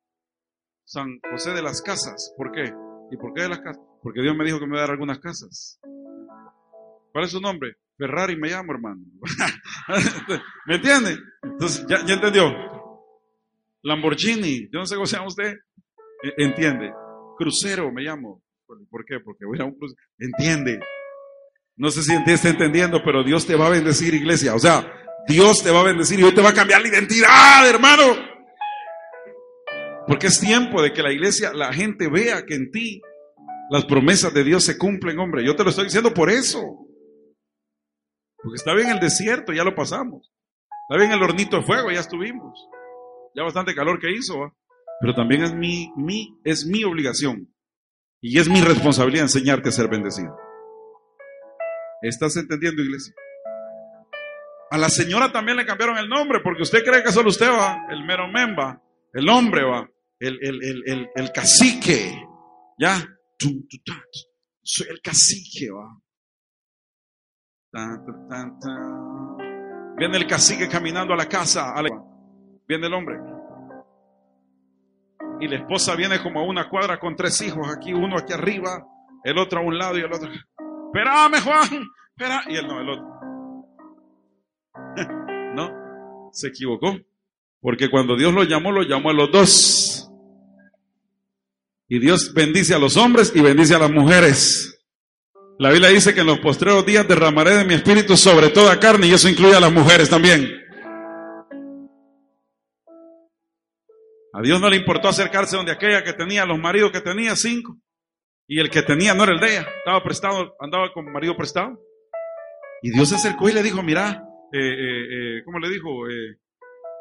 San José de las Casas. ¿Por qué? ¿Y por qué de las casas? Porque Dios me dijo que me iba a dar algunas casas. ¿Cuál es su nombre? Ferrari me llamo, hermano. ¿Me entiende? Entonces, ¿ya, ¿ya, entendió? Lamborghini, yo no sé cómo se llama usted. E, entiende. Crucero me llamo. ¿Por qué? Porque voy a un crucero. Entiende. No sé si está entendiendo, pero Dios te va a bendecir, iglesia. O sea, Dios te va a bendecir y hoy te va a cambiar la identidad, hermano. Porque es tiempo de que la iglesia, la gente vea que en ti las promesas de Dios se cumplen, hombre. Yo te lo estoy diciendo por eso. Porque está bien el desierto, ya lo pasamos. Está bien el hornito de fuego, ya estuvimos. Ya bastante calor que hizo, pero también es mi, mi, es mi obligación y es mi responsabilidad enseñarte a ser bendecido. ¿Estás entendiendo, iglesia? A la señora también le cambiaron el nombre, porque usted cree que solo usted va, el mero memba, el hombre va, el, el, el, cacique, ya, soy el cacique, va. Viene el cacique caminando a la casa, viene el hombre. Y la esposa viene como a una cuadra con tres hijos, aquí uno aquí arriba, el otro a un lado y el otro. Espérame, Juan. Espera. Y él no, el otro. no, se equivocó. Porque cuando Dios lo llamó, lo llamó a los dos. Y Dios bendice a los hombres y bendice a las mujeres. La Biblia dice que en los postreros días derramaré de mi espíritu sobre toda carne y eso incluye a las mujeres también. A Dios no le importó acercarse donde aquella que tenía los maridos que tenía cinco. Y el que tenía no era el de ella, estaba prestado, andaba con marido prestado. Y Dios se acercó y le dijo, mira, eh, eh, eh ¿cómo le dijo? Eh,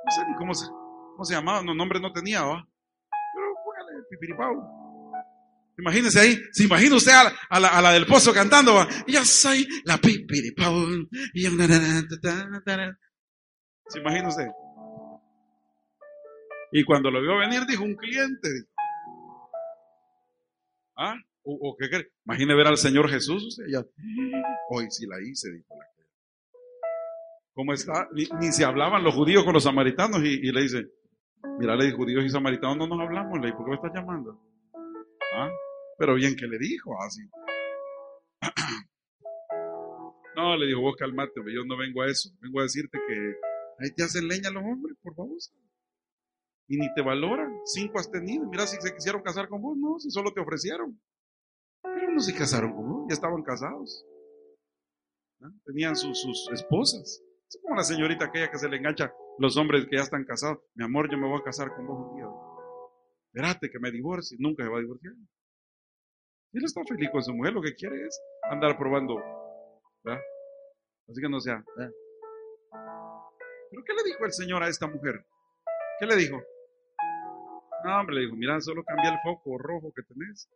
no sé ni cómo se, llamaba, no, nombre no tenía, ¿va? Pero póngale pipiripau. Imagínese ahí, se imagina usted a la, del pozo cantando, ¿va? yo soy la pipiripau. ¿Se imagina usted? Y cuando lo vio venir, dijo un cliente. ¿Ah? ¿O, qué cree? Imagine ver al Señor Jesús. hoy sí la hice, dijo la ¿Cómo está? Ni, se hablaban los judíos con los samaritanos y, le dice, mira, le judíos y samaritanos no nos hablamos, le ¿por qué me estás llamando? ¿Ah? Pero bien que le dijo así. no, le dijo, vos calmate, yo no vengo a eso, vengo a decirte que ahí te hacen leña los hombres, por favor. Y ni te valoran, cinco has tenido, mira si se quisieron casar con vos, no, si solo te ofrecieron. Pero no se casaron con vos, ya estaban casados. Tenían sus, esposas. Es como la señorita aquella que se le engancha los hombres que ya están casados. Mi amor, yo me voy a casar con vos un día. Espérate que me divorcie. Nunca se va a divorciar. Él está feliz con su mujer. Lo que quiere es andar probando. ¿verdad? Así que no sea. ¿Pero qué le dijo el Señor a esta mujer? ¿Qué le dijo? No, hombre, le dijo, mira, solo cambia el foco rojo que tenés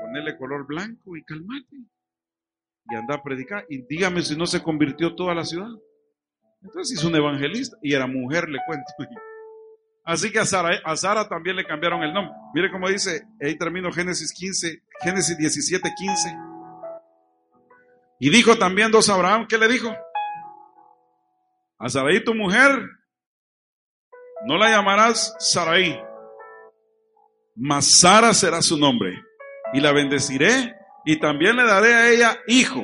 Ponele color blanco y calmate. Y anda a predicar. Y dígame si no se convirtió toda la ciudad. Entonces hizo un evangelista. Y era mujer, le cuento. Así que a a Sara también le cambiaron el nombre. Mire cómo dice, ahí termino Génesis 15, Génesis 17, 15. Y dijo también dos Abraham, ¿qué le dijo? A Sarai tu mujer, no la llamarás Sarai, mas Sara será su nombre. Y la bendeciré y también le daré a ella hijo.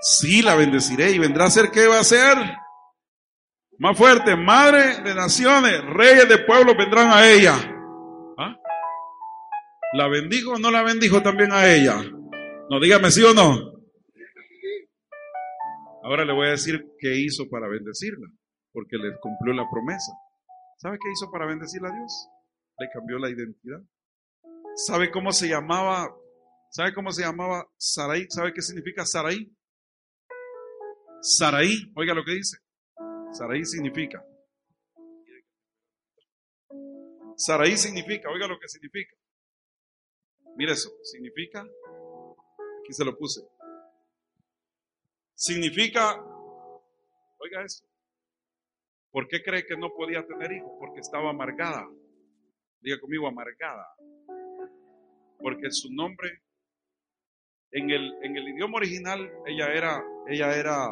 Sí, la bendeciré y vendrá a ser, ¿qué va a ser? Más fuerte, madre de naciones, reyes de pueblos vendrán a ella. ¿La bendijo o no la bendijo también a ella? No, dígame sí o no. Ahora le voy a decir qué hizo para bendecirla, porque le cumplió la promesa. ¿Sabe qué hizo para bendecirla a Dios? Le cambió la identidad. ¿Sabe cómo se llamaba? ¿Sabe cómo se llamaba Saraí? ¿Sabe qué significa Saraí? Saraí, oiga lo que dice. Saraí significa. Saraí significa, oiga lo que significa. Mire eso, significa, aquí se lo puse. Significa, oiga eso. ¿Por qué cree que no podía tener hijos? Porque estaba amargada. Diga conmigo, amargada. Porque su nombre, en el, en el idioma original, ella era, ella era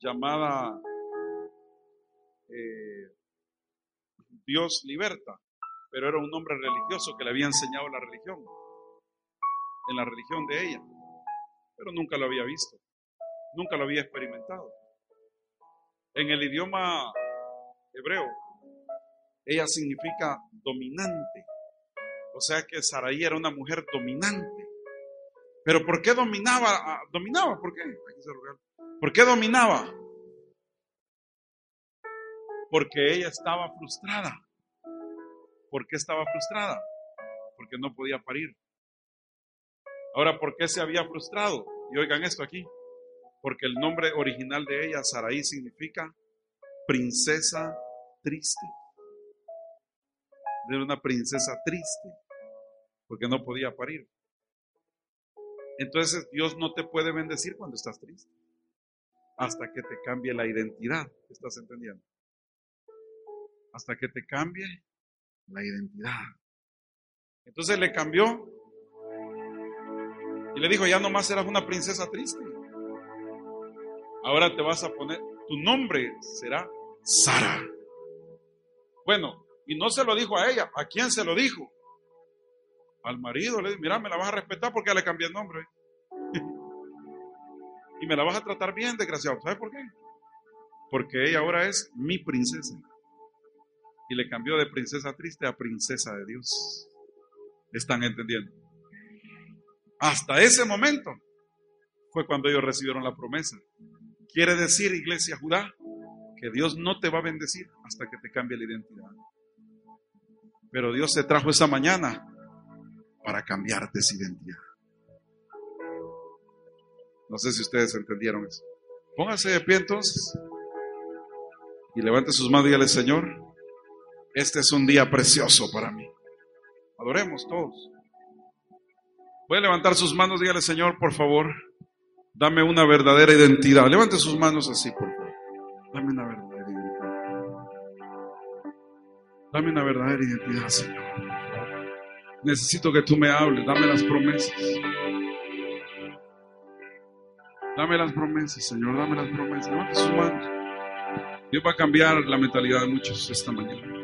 llamada eh, Dios liberta, pero era un nombre religioso que le había enseñado la religión, en la religión de ella, pero nunca lo había visto, nunca lo había experimentado. En el idioma hebreo, ella significa dominante, o sea que Saraí era una mujer dominante. Pero ¿por qué dominaba? Ah, ¿Dominaba? ¿Por qué? ¿Por qué dominaba? Porque ella estaba frustrada. ¿Por qué estaba frustrada? Porque no podía parir. Ahora, ¿por qué se había frustrado? Y oigan esto aquí. Porque el nombre original de ella, Saraí, significa princesa triste. Era una princesa triste. Porque no podía parir. Entonces Dios no te puede bendecir cuando estás triste. Hasta que te cambie la identidad. ¿Estás entendiendo? hasta que te cambie la identidad. Entonces le cambió y le dijo, ya nomás eras una princesa triste. Ahora te vas a poner, tu nombre será Sara. Bueno, y no se lo dijo a ella, ¿a quién se lo dijo? Al marido, le dijo, mira, me la vas a respetar porque ya le cambié el nombre. y me la vas a tratar bien, desgraciado. ¿Sabes por qué? Porque ella ahora es mi princesa y le cambió de princesa triste a princesa de Dios. ¿Están entendiendo? Hasta ese momento fue cuando ellos recibieron la promesa. Quiere decir, iglesia Judá, que Dios no te va a bendecir hasta que te cambie la identidad. Pero Dios se trajo esa mañana para cambiarte esa identidad. No sé si ustedes entendieron eso. Póngase de pie entonces y levante sus manos y dígale, Señor, este es un día precioso para mí. Adoremos todos. Voy a levantar sus manos, dígale Señor, por favor, dame una verdadera identidad. Levante sus manos así, por favor. Dame una verdadera identidad. Dame una verdadera identidad, Señor. Necesito que tú me hables, dame las promesas. Dame las promesas, Señor, dame las promesas. Levante sus manos. Dios va a cambiar la mentalidad de muchos esta mañana.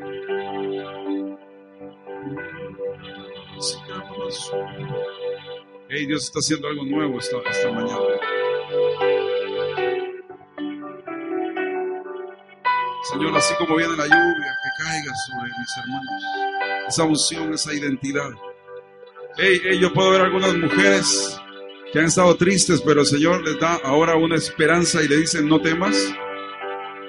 Dios está haciendo algo nuevo esta, mañana. Señor, así como viene la lluvia, que caiga sobre mis hermanos. Esa unción, esa identidad. Hey, hey, yo puedo ver algunas mujeres que han estado tristes, pero el Señor les da ahora una esperanza y le dice, no temas,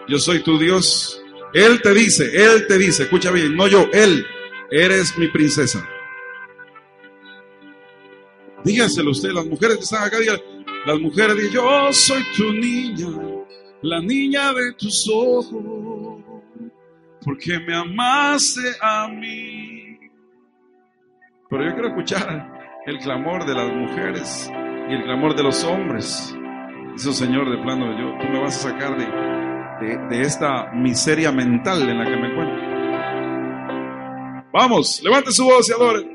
yo soy tu Dios. Él te dice, Él te dice, escucha bien, no yo, Él, eres mi princesa. Dígaselo usted, las mujeres que están acá, las mujeres dicen, yo soy tu niña, la niña de tus ojos, porque me amaste a mí. Pero yo quiero escuchar el clamor de las mujeres y el clamor de los hombres. Dice Señor, de plano, yo, tú me vas a sacar de, de, de esta miseria mental en la que me encuentro. Vamos, levante su voz y adore.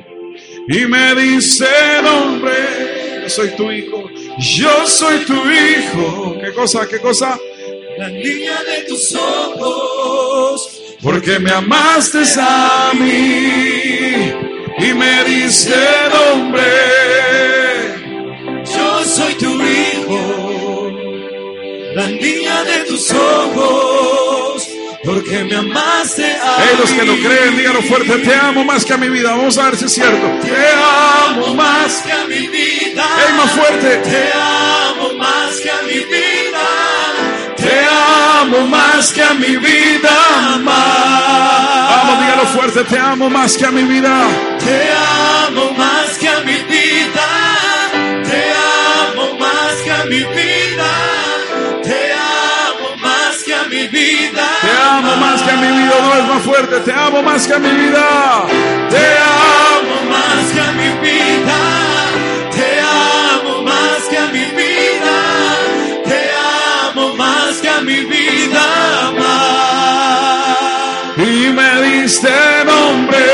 y me dice nombre, yo soy tu hijo, yo soy tu hijo. ¿Qué cosa? ¿Qué cosa? La niña de tus ojos, Porque me amaste a mí y me diste nombre. yo soy tu hijo. La niña de tus ojos, porque me amaste a Hey, los que lo creen, díganlo fuerte, te amo más que a mi vida. Vamos a ver si es cierto. Te amo más. que a mi vida. Hey, más fuerte. Te amo más que a mi vida. Te amo más que a mi vida. más. Vamos, dígalo fuerte, te amo más que a mi vida. Te amo más que a mi vida. Te amo más que a mi vida. Que a mi vida, no es más fuerte. Te amo más que a mi vida. Te amo más que a mi vida. Te amo más que a mi vida. Te amo más que a mi vida. Más. Y me diste nombre.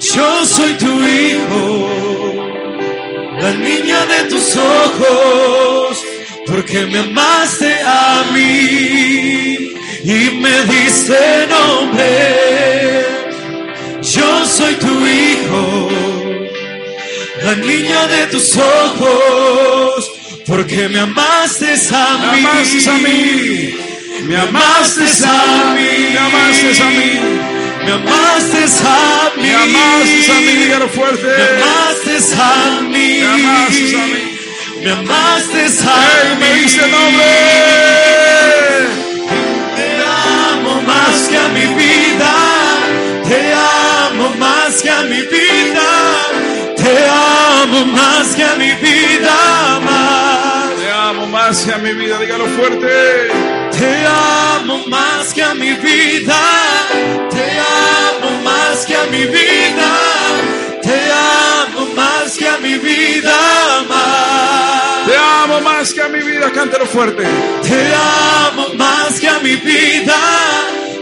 Yo soy tu hijo, la niña de tus ojos, porque me amaste a mí y me diste nombre. Yo soy tu hijo, la niña de tus ojos, porque me amaste a Me mí. amaste a mí. Me amaste a mí. Me amaste a mí. Me amaste a mí. Me amaste a mí, fuerte. Me amaste a mí. Me amaste a mí. Me amaste a mí. me diste nombre. Más que a mi vida. Te amo más que a mi vida, dígalo fuerte. Te amo más que a mi vida. Te amo más que a mi vida. Te amo más que a mi vida. Te amo más que a mi vida, cántalo fuerte. Te amo más que a mi vida.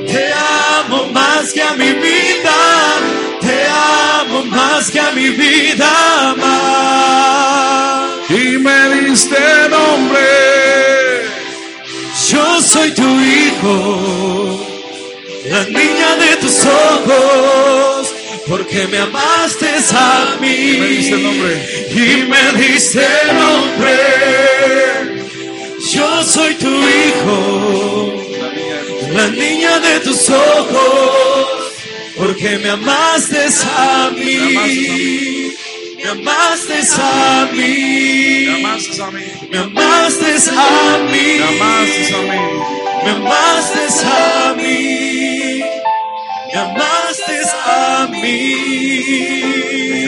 Te amo más que a mi vida. Más que a mi vida. Más. Y me diste nombre. Yo soy tu hijo, la niña de tus ojos, porque me amaste a mí. Y me diste nombre. Y me diste nombre. Yo soy tu hijo, la niña de tus ojos, porque me amaste a mí. Me amaste a mí. Me amaste a mí. Me amaste a mí. Me amaste a mí. Me amaste a mí. Me amaste a mí.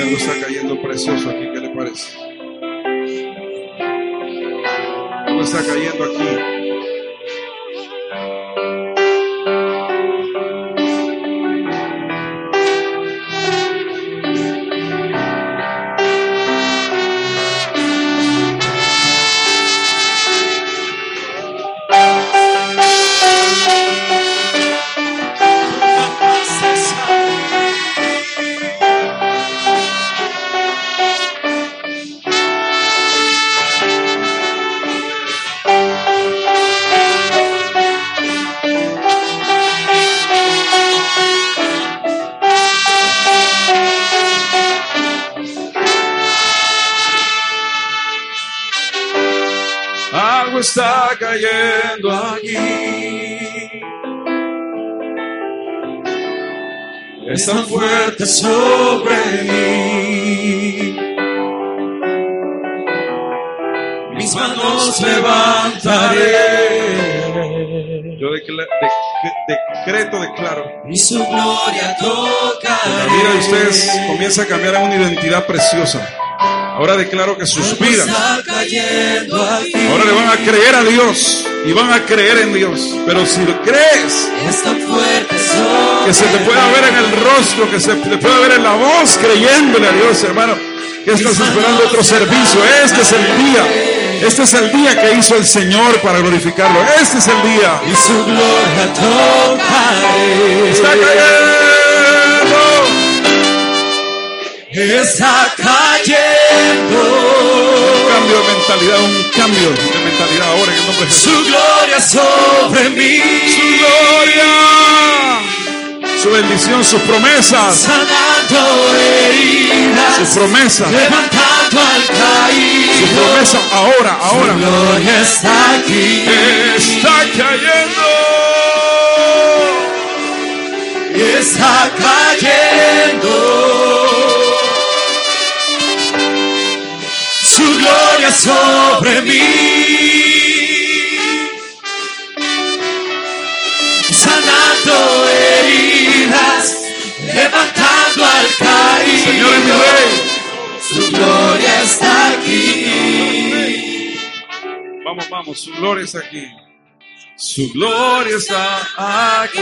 Algo está cayendo precioso aquí, ¿qué le parece? Está cayendo aquí. Es tan fuerte sobre mí. Mis manos levantaré Yo decla- de- de- decreto, declaro. y su gloria La vida de ustedes tocaré. comienza a cambiar a una identidad preciosa. Ahora declaro que sus vidas ahora le van a creer a Dios y van a creer en Dios. Pero si crees Es tan fuerte sobre que se te pueda ver en el rostro, que se te pueda ver en la voz creyéndole a Dios, hermano. Que estás esperando otro servicio. Este es el día. Este es el día que hizo el Señor para glorificarlo. Este es el día. y su gloria tocaré. Está cayendo. Está Un cayendo. cambio de mentalidad, un cambio de mentalidad ahora en el nombre de Jesús. Su gloria sobre mí. Su gloria, su bendición, sus promesas, Sanando heridas. sus promesas, Levantando al su caído. promesa ahora, ahora. Su gloria está aquí. Está cayendo. Está cayendo. Su gloria sobre mí. Al caído. Señor es mi rey. Su gloria está aquí. Vamos, vamos, su gloria está aquí. Su gloria está aquí.